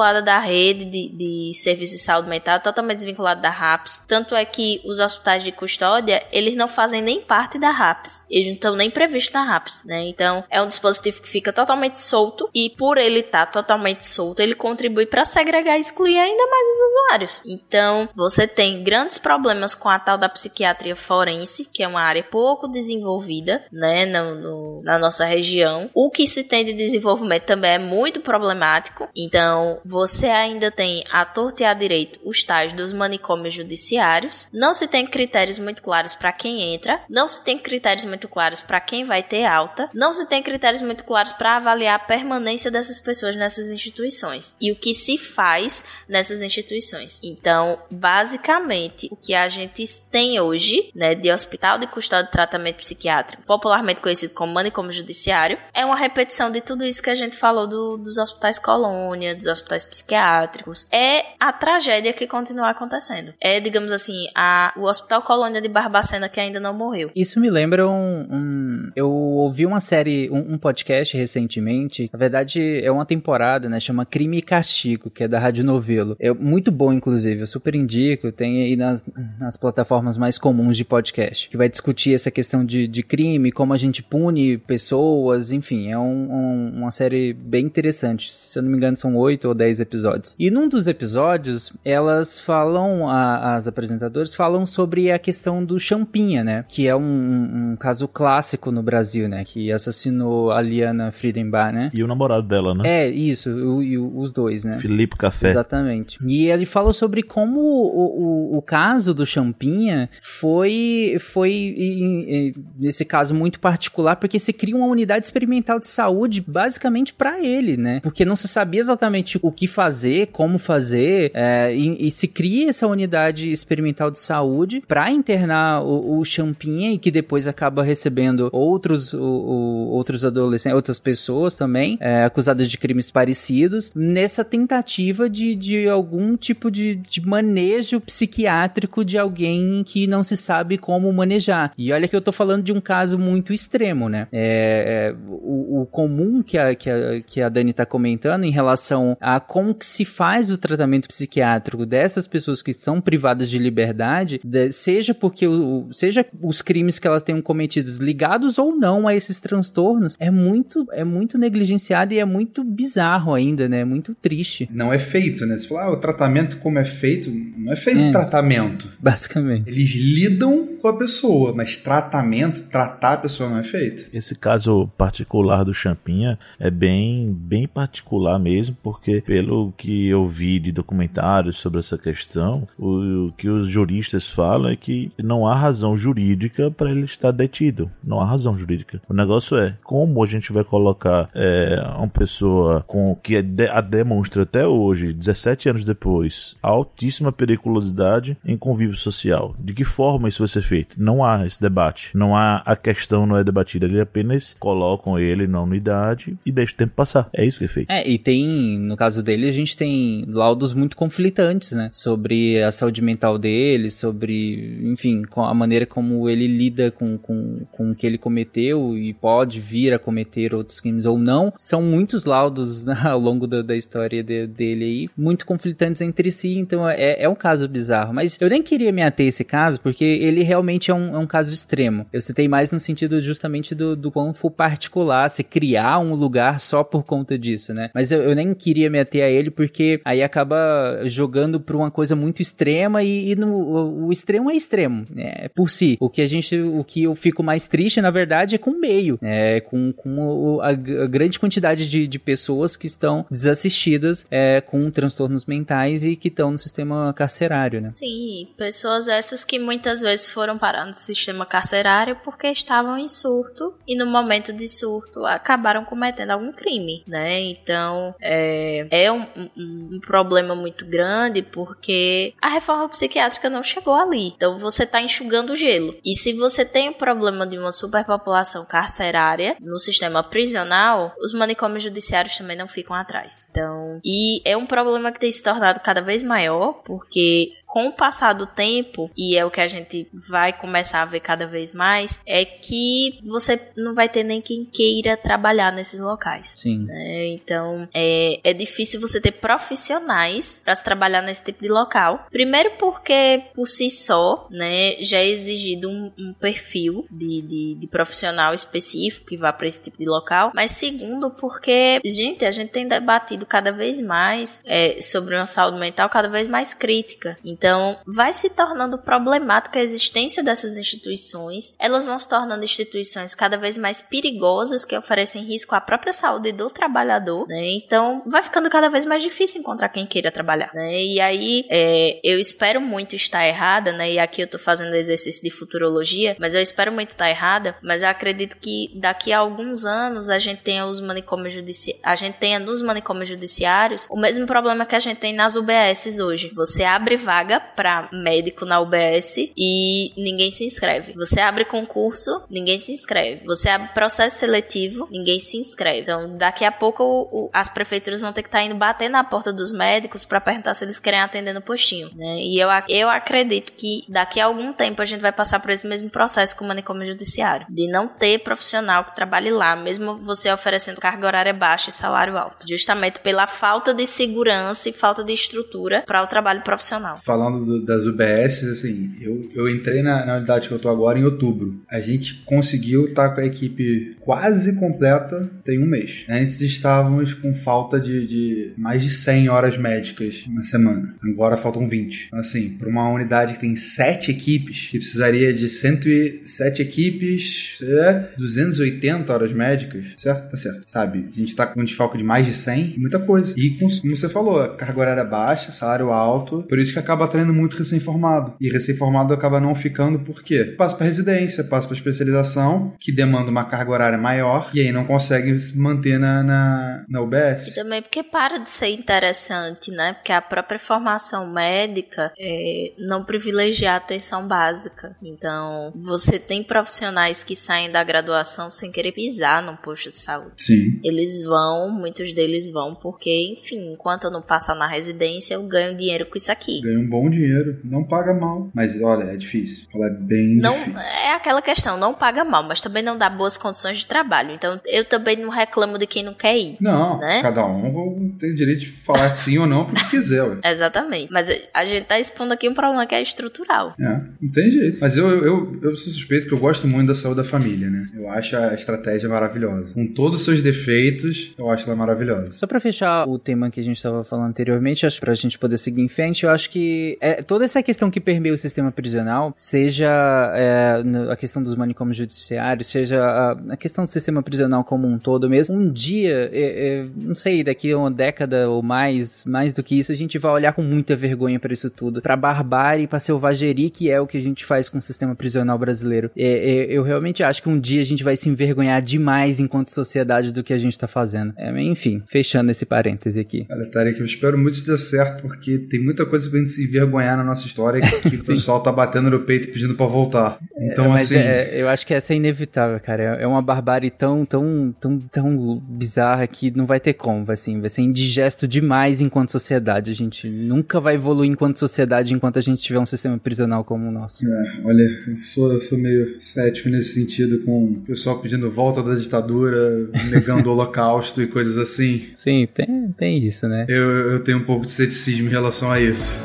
desvinculada da rede de, de serviços de saúde mental, totalmente desvinculada da RAPS. Tanto é que os hospitais de custódia, eles não fazem nem parte da RAPS. Eles não estão nem previstos na RAPS, né? Então, é um dispositivo que fica totalmente solto e por ele estar totalmente solto, ele contribui para segregar e excluir ainda mais os usuários. Então, você tem grandes problemas com a tal da psiquiatria forense, que é uma área pouco desenvolvida, né, no, no- na nossa região. O que se tem de desenvolvimento também é muito problemático. Então, você ainda tem a torta e a direito os tais dos manicômios judiciários. Não se tem critérios muito claros para quem entra, não se tem critérios muito claros para quem vai ter alta, não se tem critérios muito claros para avaliar a permanência dessas pessoas nessas instituições e o que se faz nessas instituições. Então, basicamente, o que a gente tem hoje, né, de hospital de custódia de tratamento psiquiátrico, popularmente conhecido como manicômio judiciário, é uma repetição de tudo isso que a gente falou do- dos hospitais colônia, dos hospitais psiquiátricos. É a tragédia que continua acontecendo. É, digamos assim, a, o hospital colônia de Barbacena que ainda não morreu. Isso me lembra um. um- eu ouvi uma série, um, um podcast recentemente. Na verdade, é uma temporada, né? Chama Crime e Castigo, que é da Rádio Novelo. É muito bom, inclusive. Eu super indico. Tem aí nas, nas plataformas mais comuns de podcast. Que vai discutir essa questão de, de crime, como a gente pune pessoas. Enfim, é um- um- uma série bem interessante. Se eu não me engano, são oito ou dez episódios. E num dos episódios, elas falam, a- as apresentadoras falam sobre a questão do Champinha, né? Que é um, um caso clássico no Brasil, né? Que assassinou a Liana Friedenbach, né? E o namorado dela, né? É, isso, o- e o- os dois, né? Filipe Café. Exatamente. E ele falou sobre como o, o, o caso do Champinha foi, foi em- em- nesse caso muito particular, porque se cria uma unidade experimental de saúde basicamente pra ele, né? Porque não se sabia exatamente o que fazer, como fazer, é, e, e, se cria essa unidade experimental de saúde para internar o, o Champinha e que depois acaba recebendo outros, o, o, outros adolescentes, outras pessoas também, é, acusadas de crimes parecidos, nessa tentativa de, de algum tipo de, de manejo psiquiátrico de alguém que não se sabe como manejar. E olha que eu tô falando de um caso muito extremo, né? É, é o, o, comum que a, que, a, que a Dani tá comentando em relação a como que se faz o tratamento psiquiátrico dessas pessoas que estão privadas de liberdade, de, seja porque o, seja os crimes que elas tenham cometidos ligados ou não a esses transtornos, é muito, é muito negligenciado e é muito bizarro ainda, né? É muito triste. Não é feito, né? Você fala, ah, o tratamento como é feito, não é feito é, tratamento. Basicamente. Eles lidam com a pessoa, mas tratamento, tratar a pessoa não é feito. Esse caso particular do Champinha é bem, bem particular mesmo, porque pelo que eu vi de documentários sobre essa questão, o, o que os juristas falam é que não há razão jurídica para ele estar detido. Não há razão jurídica. O negócio é como a gente vai colocar é, uma pessoa com que é a demonstra até hoje, 17 anos depois, altíssima periculosidade em convívio social. De que forma isso vai ser feito? Não há esse debate. Não há a questão não é debatida. Eles apenas colocam ele na unidade e deixam o tempo passar. É isso que é feito. É, e tem, no caso dele, a gente tem laudos muito conflitantes, né? Sobre a saúde mental dele, sobre, enfim, a maneira como ele lida com, com, com o que ele cometeu e pode vir a cometer outros crimes ou não. São muitos laudos né, ao longo da, da história de, dele aí, muito conflitantes entre si, então é, é um caso bizarro. Mas eu nem queria me ater a esse caso, porque ele realmente é um, é um caso extremo. Eu citei mais no sentido justamente do, do quão for particular, se criar um lugar só por conta disso, né? Mas eu, eu nem queria me ater a ele, porque aí acaba jogando pra uma coisa muito extrema e, e no, o, o, extremo é extremo, né? Por si. O que a gente, o que eu fico mais triste, na verdade, é com o meio, né? Com, com a, a grande quantidade de, de pessoas que estão desassistidas é, com transtornos mentais e que estão no sistema carcerário, né? Sim, pessoas essas que muitas vezes foram parar no sistema carcerário porque estavam em surto e no momento de surto acabaram cometendo algum crime, né? Então é, é um, um, um problema muito grande porque a reforma psiquiátrica não chegou ali. Então você está enxugando o gelo. E se você tem o problema de uma superpopulação carcerária no sistema prisional, os manicômios judiciários também não ficam atrás. Então, e é um problema que tem se tornado cada vez maior porque com o passar do tempo, e é o que a gente vai começar a ver cada vez mais, é que você não vai ter nem quem queira trabalhar nesses locais. Sim. Né? Então, é, é difícil você ter profissionais para trabalhar nesse tipo de local. Primeiro porque, por si só, né, já é exigido um, um perfil de, de, de, profissional específico que vá para esse tipo de local. Mas segundo, porque, gente, a gente tem debatido cada vez mais é, sobre uma saúde mental cada vez mais crítica. Então, vai se tornando problemática a existência dessas instituições. Elas vão se tornando instituições cada vez mais perigosas que oferecem risco à própria saúde do trabalhador, né? Então, vai ficando cada vez mais difícil encontrar quem queira trabalhar, né? E aí, é, eu espero muito estar errada, né? E aqui eu tô fazendo exercício de futurologia, mas eu espero muito estar errada, mas eu acredito que daqui a alguns anos a gente tenha os manicômios judiciários, a gente tenha nos manicômios judiciários o mesmo problema que a gente tem nas UBSs hoje. Você abre vaga vaga para médico na UBS e ninguém se inscreve. Você abre concurso, ninguém se inscreve. Você abre processo seletivo, ninguém se inscreve. Então, daqui a pouco o, o, as prefeituras vão ter que estar tá indo bater na porta dos médicos para perguntar se eles querem atender no postinho, né? E eu, eu acredito que daqui a algum tempo a gente vai passar por esse mesmo processo com o manicômio judiciário, de não ter profissional que trabalhe lá, mesmo você oferecendo carga horária baixa e salário alto, justamente pela falta de segurança e falta de estrutura para o trabalho profissional falando do, das UBS, assim, eu, eu entrei na, na, unidade que eu tô agora em outubro. A gente conseguiu estar tá com a equipe quase completa tem um mês. Antes estávamos com falta de, de mais de 100 horas médicas na semana. Agora faltam 20. Assim, para uma unidade que tem 7 equipes, que precisaria de 107 equipes, é, 280 horas médicas, certo? Tá certo. Sabe? A gente tá com um desfalque de mais de 100, muita coisa. E como você falou, carga horária baixa, salário alto, por isso que acaba atraindo muito recém-formado. E recém-formado acaba não ficando por quê? Passa para residência, passa para especialização, que demanda uma carga horária maior, e aí não consegue se manter na, na, na UBS. E também porque para de ser interessante, né? Porque a própria formação médica é, não privilegia a atenção básica. Então, você tem profissionais que saem da graduação sem querer pisar num posto de saúde. Sim. Eles vão, muitos deles vão, porque, enfim, enquanto eu não passar na residência, eu ganho dinheiro com isso aqui. Ganha um bom dinheiro, não paga mal. Mas olha, é difícil. Ela é bem Não, difícil. é aquela questão, não paga mal, mas também não dá boas condições de trabalho. Então, eu também não reclamo de quem não quer ir. Não, né? cada um tem o direito de falar sim ou não porque quiser, ué. Exatamente. Mas a gente tá expondo aqui um problema que é estrutural. É, não tem jeito. Mas eu, eu, eu sou suspeito que eu gosto muito da saúde da família, né? Eu acho a estratégia maravilhosa. Com todos os seus defeitos, eu acho ela maravilhosa. Só pra fechar o tema que a gente estava falando anteriormente, acho pra gente poder seguir em frente, eu acho que é, toda essa questão que permeia o sistema prisional, seja é, a questão dos manicômios judiciários, seja a, a questão do sistema prisional como um todo mesmo, um dia, é, é, não sei, daqui a uma década ou mais, mais do que isso, a gente vai olhar com muita vergonha pra isso tudo, pra barbárie, pra selvageria que é o que a gente faz com o sistema prisional brasileiro. É, é, eu realmente acho que um dia a gente vai se envergonhar demais enquanto sociedade do que a gente tá fazendo. Enfim, fechando esse parêntese aqui. Olha, Tarek, eu espero muito que dê certo, porque tem muita coisa pra gente se envergonhar na nossa história que o pessoal tá batendo no peito pedindo pra voltar. Então, É, assim. é, eu acho que essa é inevitável, cara. É é uma barbárie tão, tão, tão, tão bizarra que não vai ter como, assim, vai ser indigesto demais enquanto sociedade. A gente nunca vai evoluir enquanto sociedade enquanto a gente tiver um sistema prisional como o nosso. É, olha, eu sou, eu sou meio cético nesse sentido, com o pessoal pedindo volta da ditadura, negando o holocausto e coisas assim. Sim, tem, tem isso, né? Eu, eu tenho um pouco de ceticismo em relação a isso.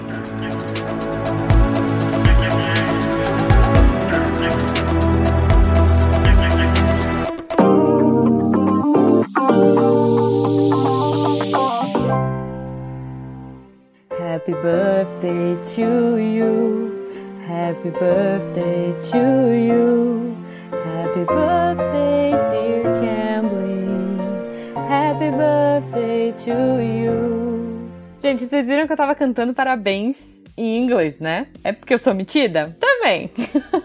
Happy birthday to you. Happy birthday, dear Cambly. Happy birthday to you. Gente, vocês viram que eu tava cantando parabéns em inglês, né? É porque eu sou metida? Também.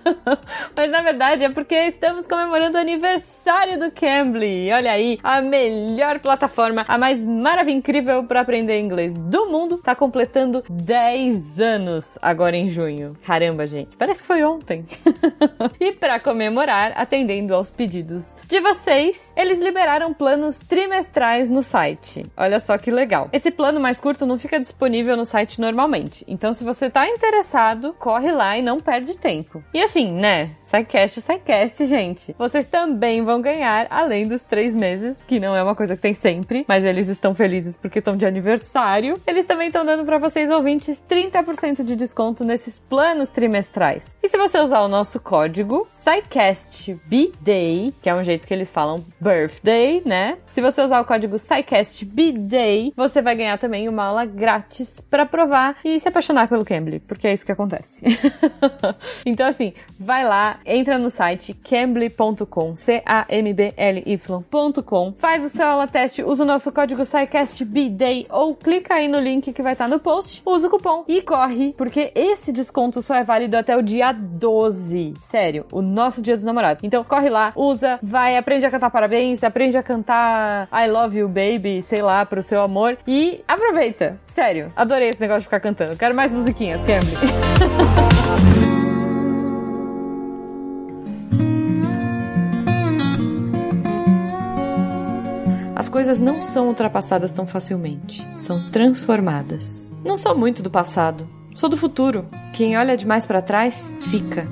Mas na verdade é porque estamos comemorando o aniversário do Cambly. Olha aí, a melhor plataforma, a mais maravilhosa incrível para aprender inglês do mundo, tá completando 10 anos agora em junho. Caramba, gente, parece que foi ontem. e para comemorar, atendendo aos pedidos de vocês, eles liberaram planos trimestrais no site. Olha só que legal. Esse plano mais curto não fica disponível no site normalmente. Então, se você tá interessado, corre lá e não perde tempo. E assim, né? SciCast, SciCast, gente. Vocês também vão ganhar, além dos três meses, que não é uma coisa que tem sempre, mas eles estão felizes porque estão de aniversário. Eles também estão dando para vocês, ouvintes, 30% de desconto nesses planos trimestrais. E se você usar o nosso código SciCastBDay, que é um jeito que eles falam birthday, né? Se você usar o código SciCastBDay, você vai ganhar também uma aula grátis para provar e se apaixonar pelo Cambly, porque é isso que acontece. então assim, vai lá, entra no site cambly.com, C-A-M-B-L-Y.com, faz o seu aula teste, usa o nosso código SciCastBDay ou clica aí no link que vai estar no post, usa o cupom e corre, porque esse desconto só é válido até o dia 12. Sério, o nosso dia dos namorados. Então corre lá, usa, vai, aprende a cantar parabéns, aprende a cantar I love you baby, sei lá, pro seu amor e aproveita. Sério, adorei esse negócio de ficar cantando. Quero mais musiquinhas, Cambly. As coisas não são ultrapassadas tão facilmente, são transformadas. Não sou muito do passado, sou do futuro. Quem olha demais para trás, fica.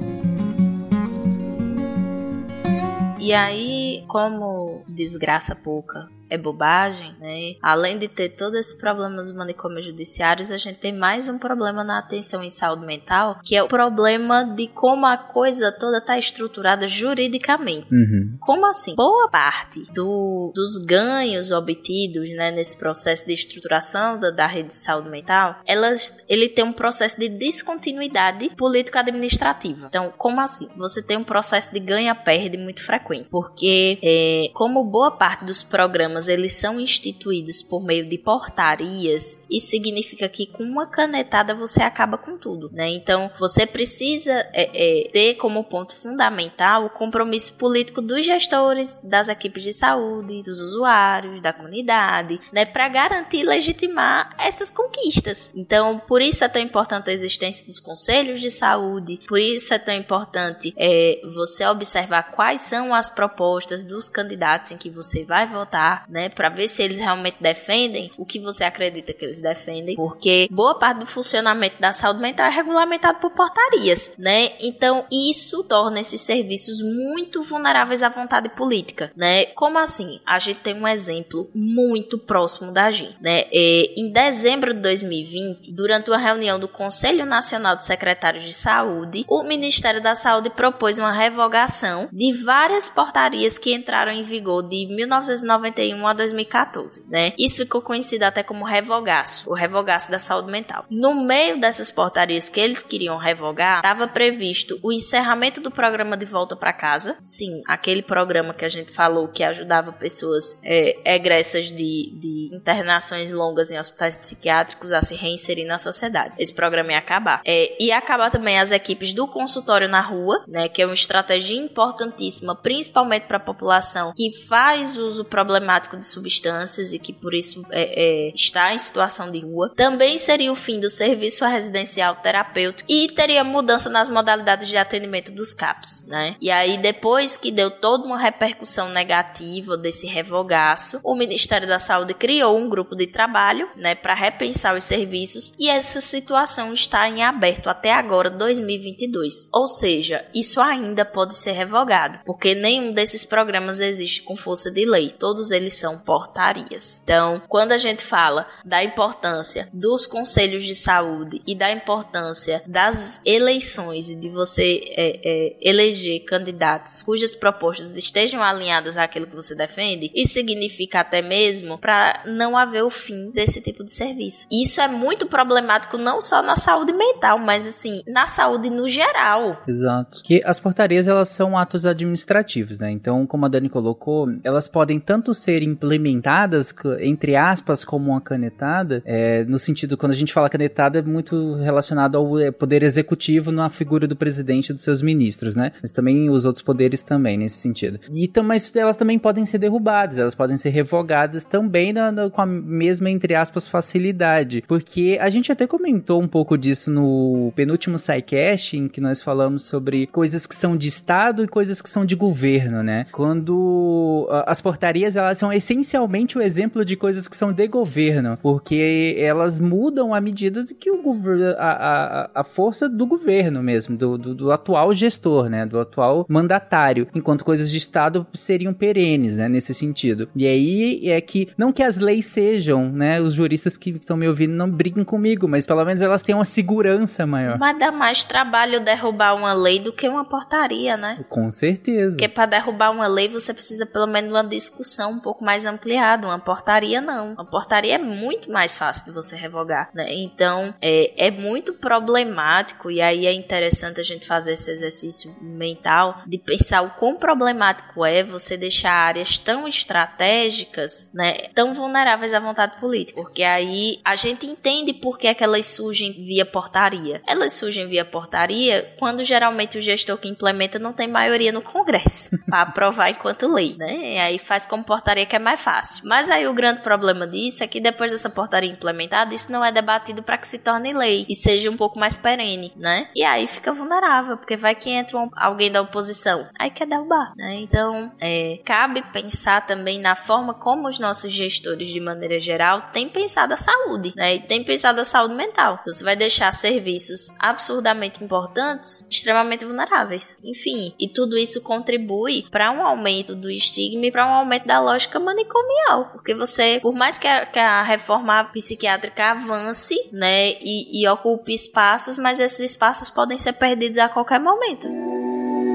E aí, como desgraça pouca é bobagem, né? Além de ter todo esse problema nos manicômios judiciários, a gente tem mais um problema na atenção em saúde mental, que é o problema de como a coisa toda está estruturada juridicamente. Uhum. Como assim? Boa parte do- dos ganhos obtidos né, nesse processo de estruturação da, da rede de saúde mental, elas, ele tem um processo de descontinuidade político-administrativa. Então, como assim? Você tem um processo de ganha-perde muito frequente, porque é, como boa parte dos programas programas eles são instituídos por meio de portarias, isso significa que com uma canetada você acaba com tudo, né? Então você precisa é, é, ter como ponto fundamental o compromisso político dos gestores, das equipes de saúde, dos usuários, da comunidade, né? Para garantir e legitimar essas conquistas. Então por isso é tão importante a existência dos conselhos de saúde, por isso é tão importante é, você observar quais são as propostas dos candidatos em que você vai votar, né? Para ver se eles realmente defendem o que você acredita que eles defendem, porque boa parte do funcionamento da saúde mental é regulamentado por portarias, né? Então isso torna esses serviços muito vulneráveis à vontade política, né? Como assim? A gente tem um exemplo muito próximo da gente, né? E, em dezembro de 2020, durante uma reunião do Conselho Nacional de Secretários de Saúde, o Ministério da Saúde propôs uma revogação de várias portarias que entraram em vigor de 1991 a 2014, né? Isso ficou conhecido até como revogaço, o revogaço da saúde mental. No meio dessas portarias que eles queriam revogar, estava previsto o encerramento do programa de volta para casa, sim, aquele programa que a gente falou que ajudava pessoas é, egressas de, de internações longas em hospitais psiquiátricos a se reinserir na sociedade. Esse programa ia acabar. É, ia acabar também as equipes do consultório na rua, né, que é uma estratégia importantíssima, principalmente para a população que faz uso problemático de substâncias e que por isso é, é, está em situação de rua. Também seria o fim do serviço residencial terapêutico e teria mudança nas modalidades de atendimento dos CAPs, né? E aí depois que deu toda uma repercussão negativa desse revogaço, o Ministério da Saúde criou um grupo de trabalho, né, para repensar os serviços e essa situação está em aberto até agora 2022. Ou seja, isso ainda pode ser revogado, porque nenhum desses programas existe com força de lei, todos eles são portarias. Então, quando a gente fala da importância dos conselhos de saúde e da importância das eleições e de você é, é, eleger candidatos cujas propostas estejam alinhadas àquilo que você defende, isso significa até mesmo para não haver o fim desse tipo de serviço. Isso é muito problemático não só na saúde mental, mas assim, na saúde no geral. Exato. Que as portarias elas são atos administrativos, né? Então, como a Dani colocou, elas podem tanto ser implementadas, entre aspas, como uma canetada, é, no sentido, quando a gente fala canetada, é muito relacionado ao é, poder executivo na figura do presidente e dos seus ministros, né? Mas também os outros poderes também, nesse sentido. E, mas elas também podem ser derrubadas, elas podem ser revogadas também na, na, com a mesma, entre aspas, facilidade. Porque a gente até comentou um pouco disso no penúltimo SciCast, em que nós falamos sobre coisas que são de Estado e coisas que são de governo, né? Quando as portarias, elas são essencialmente o exemplo de coisas que são de governo, porque elas mudam à medida que o governo, a, a, a força do governo mesmo, do, do, do, atual gestor, né? Do atual mandatário, enquanto coisas de Estado seriam perenes, né? Nesse sentido. E aí é que, não que as leis sejam, né? Os juristas que estão me ouvindo não briguem comigo, mas pelo menos elas têm uma segurança maior. Mas dá mais trabalho derrubar uma lei do que uma portaria, né? Com certeza. Porque para derrubar uma lei você precisa pelo menos uma discussão um pouco mais ampliada. Uma portaria não. Uma portaria é muito mais fácil de você revogar, né? Então é, é muito problemático e aí é interessante a gente fazer esse exercício mental de pensar o quão problemático é você deixar áreas tão estratégicas, né, tão vulneráveis à vontade política, porque aí a gente entende por que, é que elas surgem via portaria. Elas surgem via portaria quando geralmente o gestor que implementa não tem maioria no Congresso para aprovar enquanto lei, né? E aí faz como portaria que é mais fácil. Mas aí o grande problema disso é que depois dessa portaria implementada, isso não é debatido para que se torne lei e seja um pouco mais perene, né? E aí fica vulnerável, porque vai que entra um, alguém da oposição, aí quer derrubar, né? Então, é, cabe pensar também na forma como os nossos gestores, de maneira geral, têm pensado a saúde, né? E têm pensado a saúde mental. Então, você vai deixar serviços absurdamente importantes extremamente vulneráveis. Enfim, e tudo isso contribui para um aumento do estigma e para um aumento da lógica manicomial, porque você, por mais que a, que a reforma psiquiátrica avance, né, e, e ocupe espaços, mas esses espaços podem ser perdidos a qualquer momento.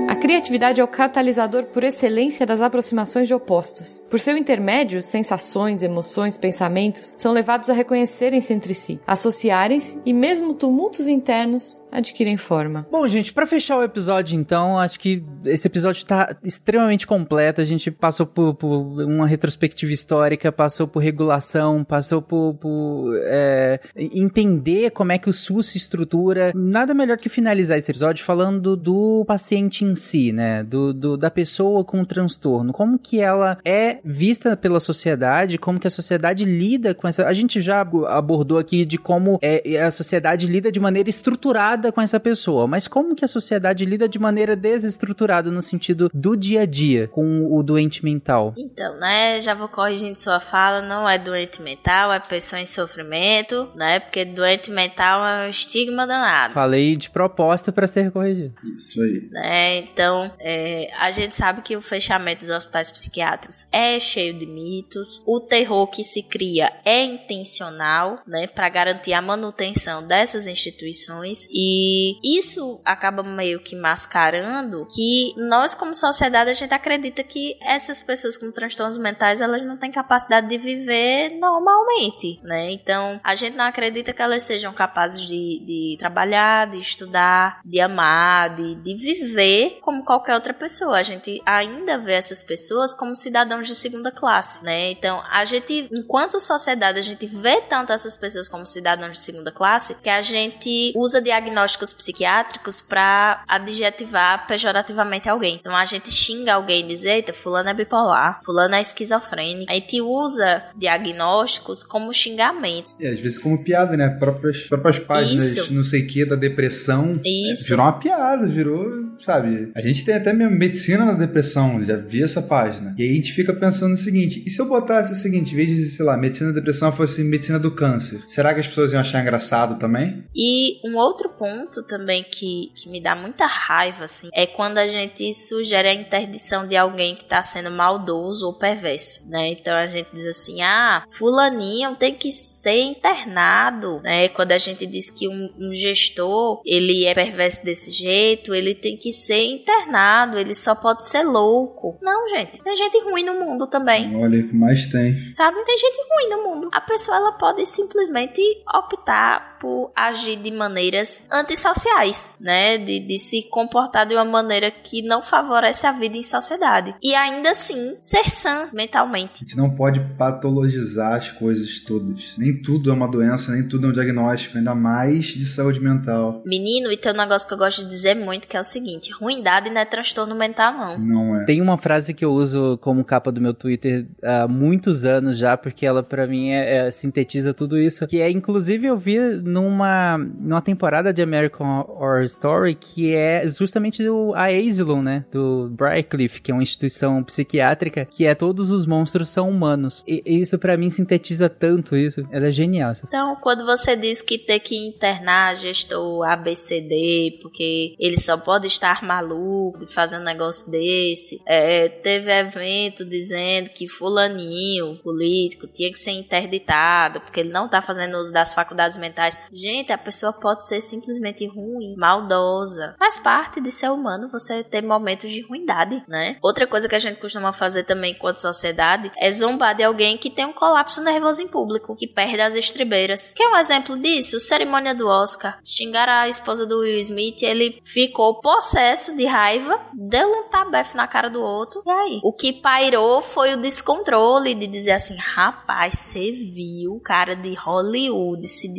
A criatividade é o catalisador por excelência das aproximações de opostos. Por seu intermédio, sensações, emoções, pensamentos são levados a reconhecerem-se entre si, associarem-se e mesmo tumultos internos adquirem forma. Bom, gente, para fechar o episódio, então, acho que esse episódio está extremamente completo. A gente passou por, por, uma retrospectiva histórica, passou por regulação, passou por, por é, entender como é que o SUS se estrutura. Nada melhor que finalizar esse episódio falando do paciente em si, né? Do, do, da pessoa com o transtorno. Como que ela é vista pela sociedade, como que a sociedade lida com essa. A gente já abordou aqui de como é, a sociedade lida de maneira estruturada com essa pessoa, mas como que a sociedade lida de maneira desestruturada no sentido do dia a dia com o doente mental? Então, né? Já vou corrigindo sua fala, não é doente mental, é pessoa em sofrimento, né? Porque doente mental é um estigma danado. Falei de proposta para ser corrigido. Isso aí. Né? Então, é, a gente sabe que o fechamento dos hospitais psiquiátricos é cheio de mitos. O terror que se cria é intencional, né, para garantir a manutenção dessas instituições e isso acaba meio que mascarando que nós como sociedade a gente acredita que essas pessoas com transtornos mentais elas não têm capacidade de viver normalmente, né? Então, a gente não acredita que elas sejam capazes de, de trabalhar, de estudar, de amar, de, de viver como qualquer outra pessoa. A gente ainda vê essas pessoas como cidadãos de segunda classe, né? Então, a gente, enquanto sociedade, a gente vê tanto essas pessoas como cidadãos de segunda classe que a gente usa diagnósticos psiquiátricos para adjetivar pejorativamente alguém. Então, a gente xinga alguém e diz: Eita, fulano é bipolar, fulano é esquizofrênico. A gente usa diagnósticos como xingamento. E às vezes como piada, né? Próprias, próprias páginas, Isso. não sei o que, da depressão. Isso. Virou uma piada, virou, sabe? A gente tem até mesmo medicina na depressão, já vi essa página. E aí a gente fica pensando no seguinte: e se eu botasse o seguinte, em vez de, sei lá, medicina da depressão fosse medicina do câncer, será que as pessoas iam achar engraçado também? E um outro ponto também que, que me dá muita raiva, assim, é quando a gente sugere a interdição de alguém que tá sendo maldoso ou perverso, né? Então a gente diz assim, ah, fulaninho tem que ser internado, né? Quando a gente diz que um, um gestor, ele é perverso desse jeito, ele tem que ser internado, ele só pode ser louco. Não, gente, tem gente ruim no mundo também. Olha, o que mais tem. Sabe, tem gente ruim no mundo. A pessoa ela pode simplesmente optar por agir de maneiras antissociais, né? De, de se comportar de uma maneira que não favorece a vida em sociedade. E ainda assim, ser sã mentalmente. A gente não pode patologizar as coisas todas. Nem tudo é uma doença, nem tudo é um diagnóstico, ainda mais de saúde mental. Menino, e tem um negócio que eu gosto de dizer muito, que é o seguinte: ruindade não é transtorno mental, não. Não é. Tem uma frase que eu uso como capa do meu Twitter há muitos anos já, porque ela pra mim é, é- sintetiza tudo isso. Que é, inclusive, eu vi numa, numa temporada de American Horror Story, que é justamente o, a Asylum, né? Do Briarcliff, que é uma instituição psiquiátrica, que é todos os monstros são humanos. E, isso pra mim sintetiza tanto isso. Ela é genial. Então, quando você diz que tem que internar gestor ABCD, porque ele só pode estar maluco fazer um negócio desse, é, teve evento dizendo que fulaninho, político, tinha que ser interditado, porque ele não tá fazendo uso das faculdades mentais. Gente, a pessoa pode ser simplesmente ruim, maldosa. Faz parte de ser humano você ter momentos de ruindade, né? Outra coisa que a gente costuma fazer também enquanto sociedade é zombar de alguém que tem um colapso nervoso em público, que perde as estribeiras. Quer um exemplo disso? Cerimônia do Oscar. Xingaram a esposa do Will Smith, ele ficou possesso de raiva, deu um tabefe na cara do outro. E aí? O que pairou foi o descontrole de dizer assim: rapaz, você viu o cara de Hollywood se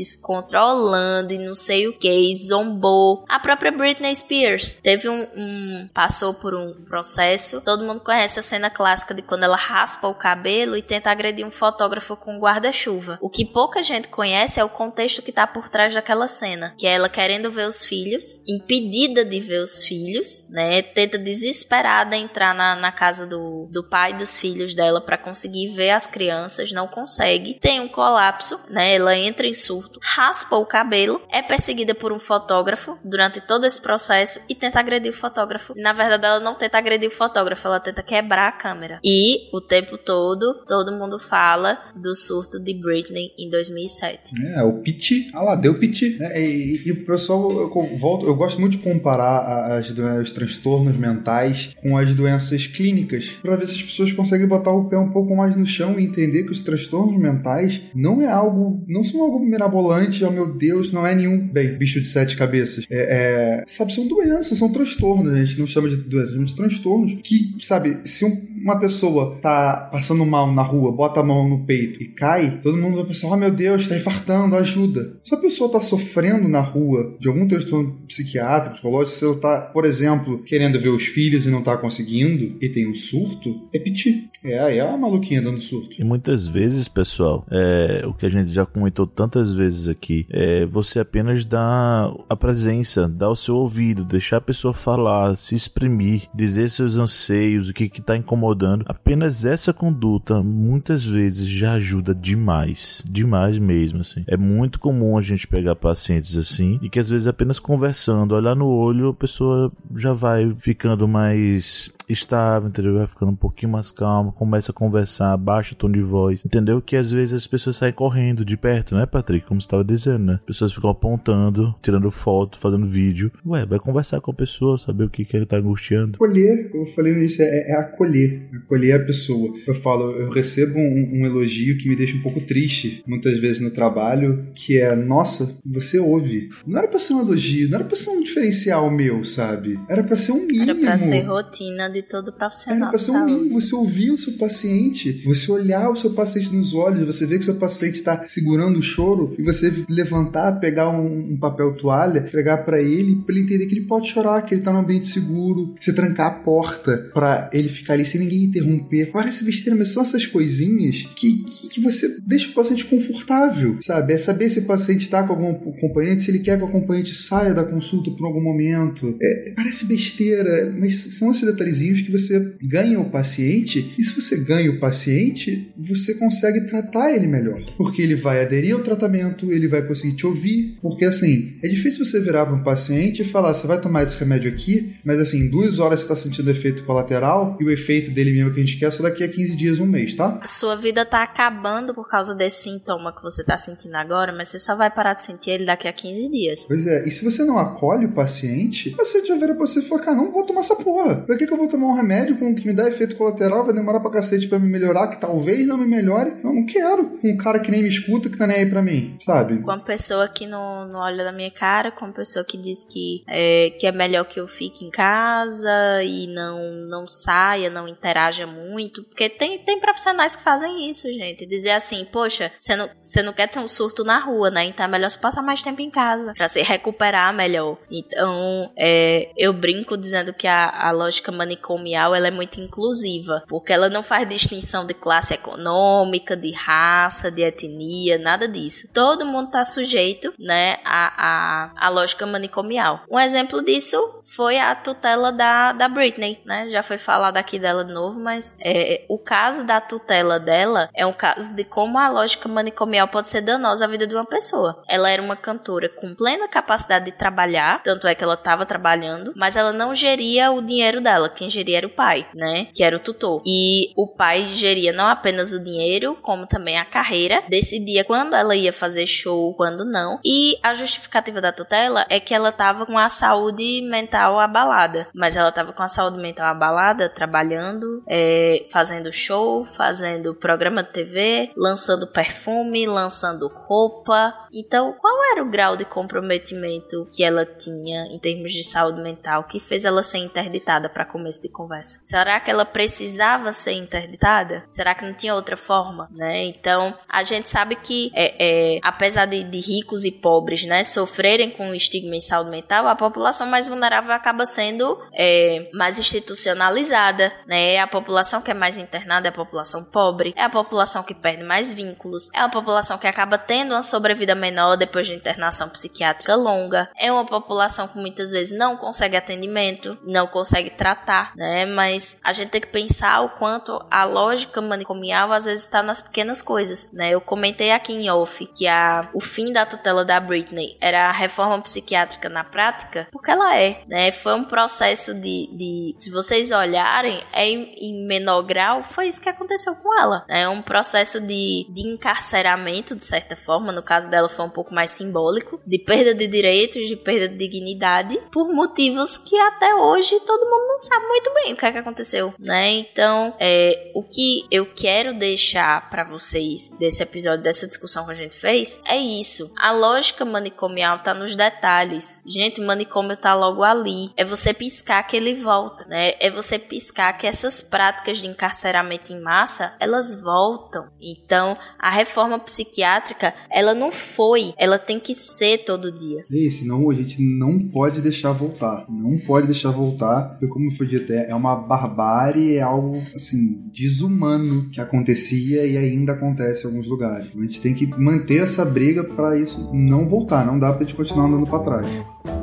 descontrolando e não sei o que, e zombou. A própria Britney Spears teve um, um- passou por um processo. Todo mundo conhece a cena clássica de quando ela raspa o cabelo e tenta agredir um fotógrafo com um guarda-chuva. O que pouca gente conhece é o contexto que tá por trás daquela cena, que é ela querendo ver os filhos, impedida de ver os filhos, né? Tenta desesperada entrar na, na casa do, do pai dos filhos dela para conseguir ver as crianças, não consegue. Tem um colapso, né? Ela entra em surto, raspa raspou o cabelo, é perseguida por um fotógrafo durante todo esse processo e tenta agredir o fotógrafo. Na verdade, ela não tenta agredir o fotógrafo, ela tenta quebrar a câmera. E o tempo todo, todo mundo fala do surto de Britney em 2007. É, o piti. Ah lá, deu piti. É, e, e, o pessoal, eu, volto, eu gosto muito de comparar as, os transtornos mentais com as doenças clínicas, para ver se as pessoas conseguem botar o pé um pouco mais no chão e entender que os transtornos mentais não é algo, não são algo mirabolante, oh meu Deus, não é nenhum, bem, bicho de sete cabeças. É, é sabe, são doenças, são transtornos, a gente não chama de doenças, chama de transtornos, que, sabe, se um, uma pessoa tá passando mal na rua, bota a mão no peito e cai, todo mundo vai pensar, oh meu Deus, tá infartando, ajuda. Se a pessoa tá sofrendo na rua de algum transtorno psiquiátrico, psicológico, se ela tá, por exemplo, querendo ver os filhos e não tá conseguindo, e tem um surto, é piti. É, aí é a maluquinha dando surto. E muitas vezes, pessoal, é, o que a gente já comentou tantas vezes aqui, é você apenas dar a presença, dar o seu ouvido, deixar a pessoa falar, se exprimir, dizer seus anseios, o que que tá incomodando. Apenas essa conduta, muitas vezes, já ajuda demais. Demais mesmo, assim. É muito comum a gente pegar pacientes assim, e que às vezes apenas conversando, olhar no olho, a pessoa já vai ficando mais estável, entendeu? Vai ficando um pouquinho mais calma, começa a conversar, baixa o tom de voz, entendeu? Que às vezes as pessoas saem correndo de perto, né, Patrick? Como você estava dizendo, né? As pessoas ficam apontando, tirando foto, fazendo vídeo. Ué, vai conversar com a pessoa, saber o que, que ele tá angustiando. Acolher, eu falei nisso, é, é acolher, acolher a pessoa. Eu falo, eu recebo um, um elogio que me deixa um pouco triste, muitas vezes no trabalho, que é, nossa, você ouve. Não era pra ser um elogio, não era pra ser um diferencial meu, sabe? Era pra ser um mínimo. Era pra ser rotina de todo profissional. Era pra ser um mínimo, você ouvir o seu paciente, você olhar o seu paciente nos olhos, você ver que o seu paciente está segurando o choro e você levantar, pegar um, um papel toalha, entregar para ele, para ele entender que ele pode chorar, que ele tá num ambiente seguro, você trancar a porta para ele ficar ali sem ninguém interromper. Parece besteira, mas são essas coisinhas que, que, que você deixa o paciente confortável, sabe? É saber se o paciente está com algum acompanhante, se ele quer que o acompanhante saia da consulta por algum momento. É, parece besteira, mas são esses detalhezinhos que você ganha o paciente, e se você ganha o paciente, você consegue tratar ele melhor. Porque ele vai aderir ao tratamento, ele vai conseguir te ouvir. Porque assim, é difícil você virar para um paciente e falar: você vai tomar esse remédio aqui, mas assim, em duas horas você está sentindo efeito colateral e o efeito dele mesmo que a gente quer é só daqui a 15 dias, um mês, tá? A sua vida tá acabando por causa desse sintoma que você tá sentindo agora, mas você só vai parar de sentir ele daqui a 15 dias. Pois é, e se você não acolhe o paciente, o paciente já vira pra você e fala: cara, não vou tomar essa porra. Pra que, que eu vou tomar um remédio com que me dá efeito colateral, vai demorar pra cacete pra me melhorar, que talvez não me melhore. Eu não quero. Um cara que nem me escuta, que tá nem aí pra mim, sabe? Com uma pessoa que não, não olha na minha cara, com uma pessoa que diz que é, que é melhor que eu fique em casa e não, não saia, não interaja muito. Porque tem, tem profissionais que fazem isso, gente. Dizer assim, poxa, você não, você não quer ter um surto na rua, né? Então é melhor você passar mais tempo em casa pra se recuperar melhor. Então, é, eu brinco dizendo que a, a lógica manicomial ela é muito inclusiva, porque ela não faz distinção de classe econômica, de raça, de etnia, nada disso. Todo mundo está sujeito, né, à, à, à lógica manicomial. Um exemplo disso foi a tutela da, da Britney, né? Já foi falado aqui dela de novo, mas é, o caso da tutela dela é um caso de como a lógica manicomial pode ser danosa à vida de uma pessoa. Ela era uma cantora com plena capacidade de trabalhar, tanto é que ela estava trabalhando, mas ela não geria o dinheiro dela, quem geria era o pai, né? Que era o tutor. E o pai geria não apenas o dinheiro, como também a carreira, decidia quando ela ia fazer show, quando não. E a justificativa da tutela é que ela tava com a saúde mental abalada. Mas ela tava com a saúde mental abalada, trabalhando, é, fazendo show, fazendo programa de TV, lançando perfume, lançando roupa. Então, qual era o grau de comprometimento que ela tinha em termos de saúde mental que fez ela ser interditada para começo de conversa? Será que ela precisava ser interditada? Será que não tinha outra forma, né? Então, a gente sabe que, é, é, apesar de, de, ricos e pobres, né, sofrerem com o estigma em saúde mental, a população mais vulnerável acaba sendo é, mais institucionalizada, né? É a população que é mais internada é a população pobre, é a população que perde mais vínculos, é a população que acaba tendo uma sobrevida menor depois de internação psiquiátrica longa, é uma população que muitas vezes não consegue atendimento, não consegue tratar né? Mas a gente tem que pensar o quanto a lógica manicomial às vezes está nas pequenas coisas, né? Eu comentei aqui em off que a, o fim da tutela da Britney era a reforma psiquiátrica na prática, porque ela é, né? Foi um processo de, de se vocês olharem, é em, em menor grau, foi isso que aconteceu com ela. É um processo de, de encarceramento, de certa forma, no caso dela foi um pouco mais simbólico, de perda de direitos, de perda de dignidade, por motivos que até hoje todo mundo não sabe muito bem o que é que aconteceu, né? Então, é, o que eu quero deixar para vocês desse episódio, dessa discussão que a gente fez, é isso. A lógica manicomial tá nos detalhes. Gente, manicômio tá logo ali. É você piscar que ele volta, né? É você piscar que essas práticas de encarceramento em massa, elas voltam. Então, a reforma psiquiátrica, ela não foi, ela tem que ser todo dia. E senão a gente não pode deixar voltar. Não pode deixar voltar, porque como foi dito, é, é uma barbárie, é algo assim desumano que acontecia e ainda acontece em alguns lugares. A gente tem que manter essa briga para isso não voltar, não dá pra gente continuar andando para trás.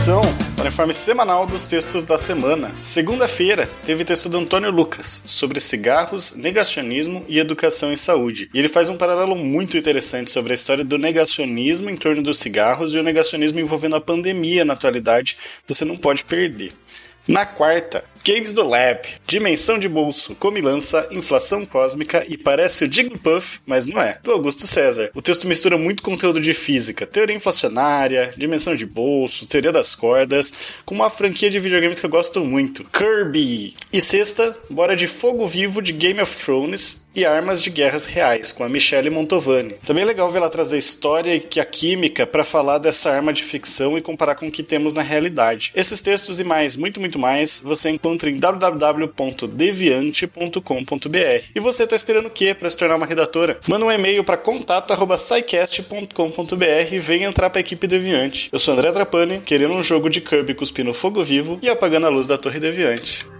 Atenção para o informe semanal dos textos da semana. Segunda-feira teve texto do Antônio Lucas sobre cigarros, negacionismo e educação em saúde. E ele faz um paralelo muito interessante sobre a história do negacionismo em torno dos cigarros e o negacionismo envolvendo a pandemia na atualidade. Você não pode perder. Na quarta, Games do Lab, Dimensão de Bolso, Comilança, Inflação Cósmica e parece o Jigglypuff, mas não é, do Augusto César. O texto mistura muito conteúdo de física, teoria inflacionária, dimensão de bolso, teoria das cordas, com uma franquia de videogames que eu gosto muito, Kirby. E sexta, bora de Fogo Vivo de Game of Thrones e Armas de Guerras Reais, com a Michelle Montovani. Também é legal ver ela trazer história e a química para falar dessa arma de ficção e comparar com o que temos na realidade. Esses textos e mais, muito, muito mais, você encontra em www.deviante.com.br. E você tá esperando o quê para se tornar uma redatora? Manda um e-mail para contato@scicast.com.br e vem entrar para a equipe Deviante. Eu sou André Trapani, querendo um jogo de Kirby cuspindo fogo vivo e apagando a luz da Torre Deviante.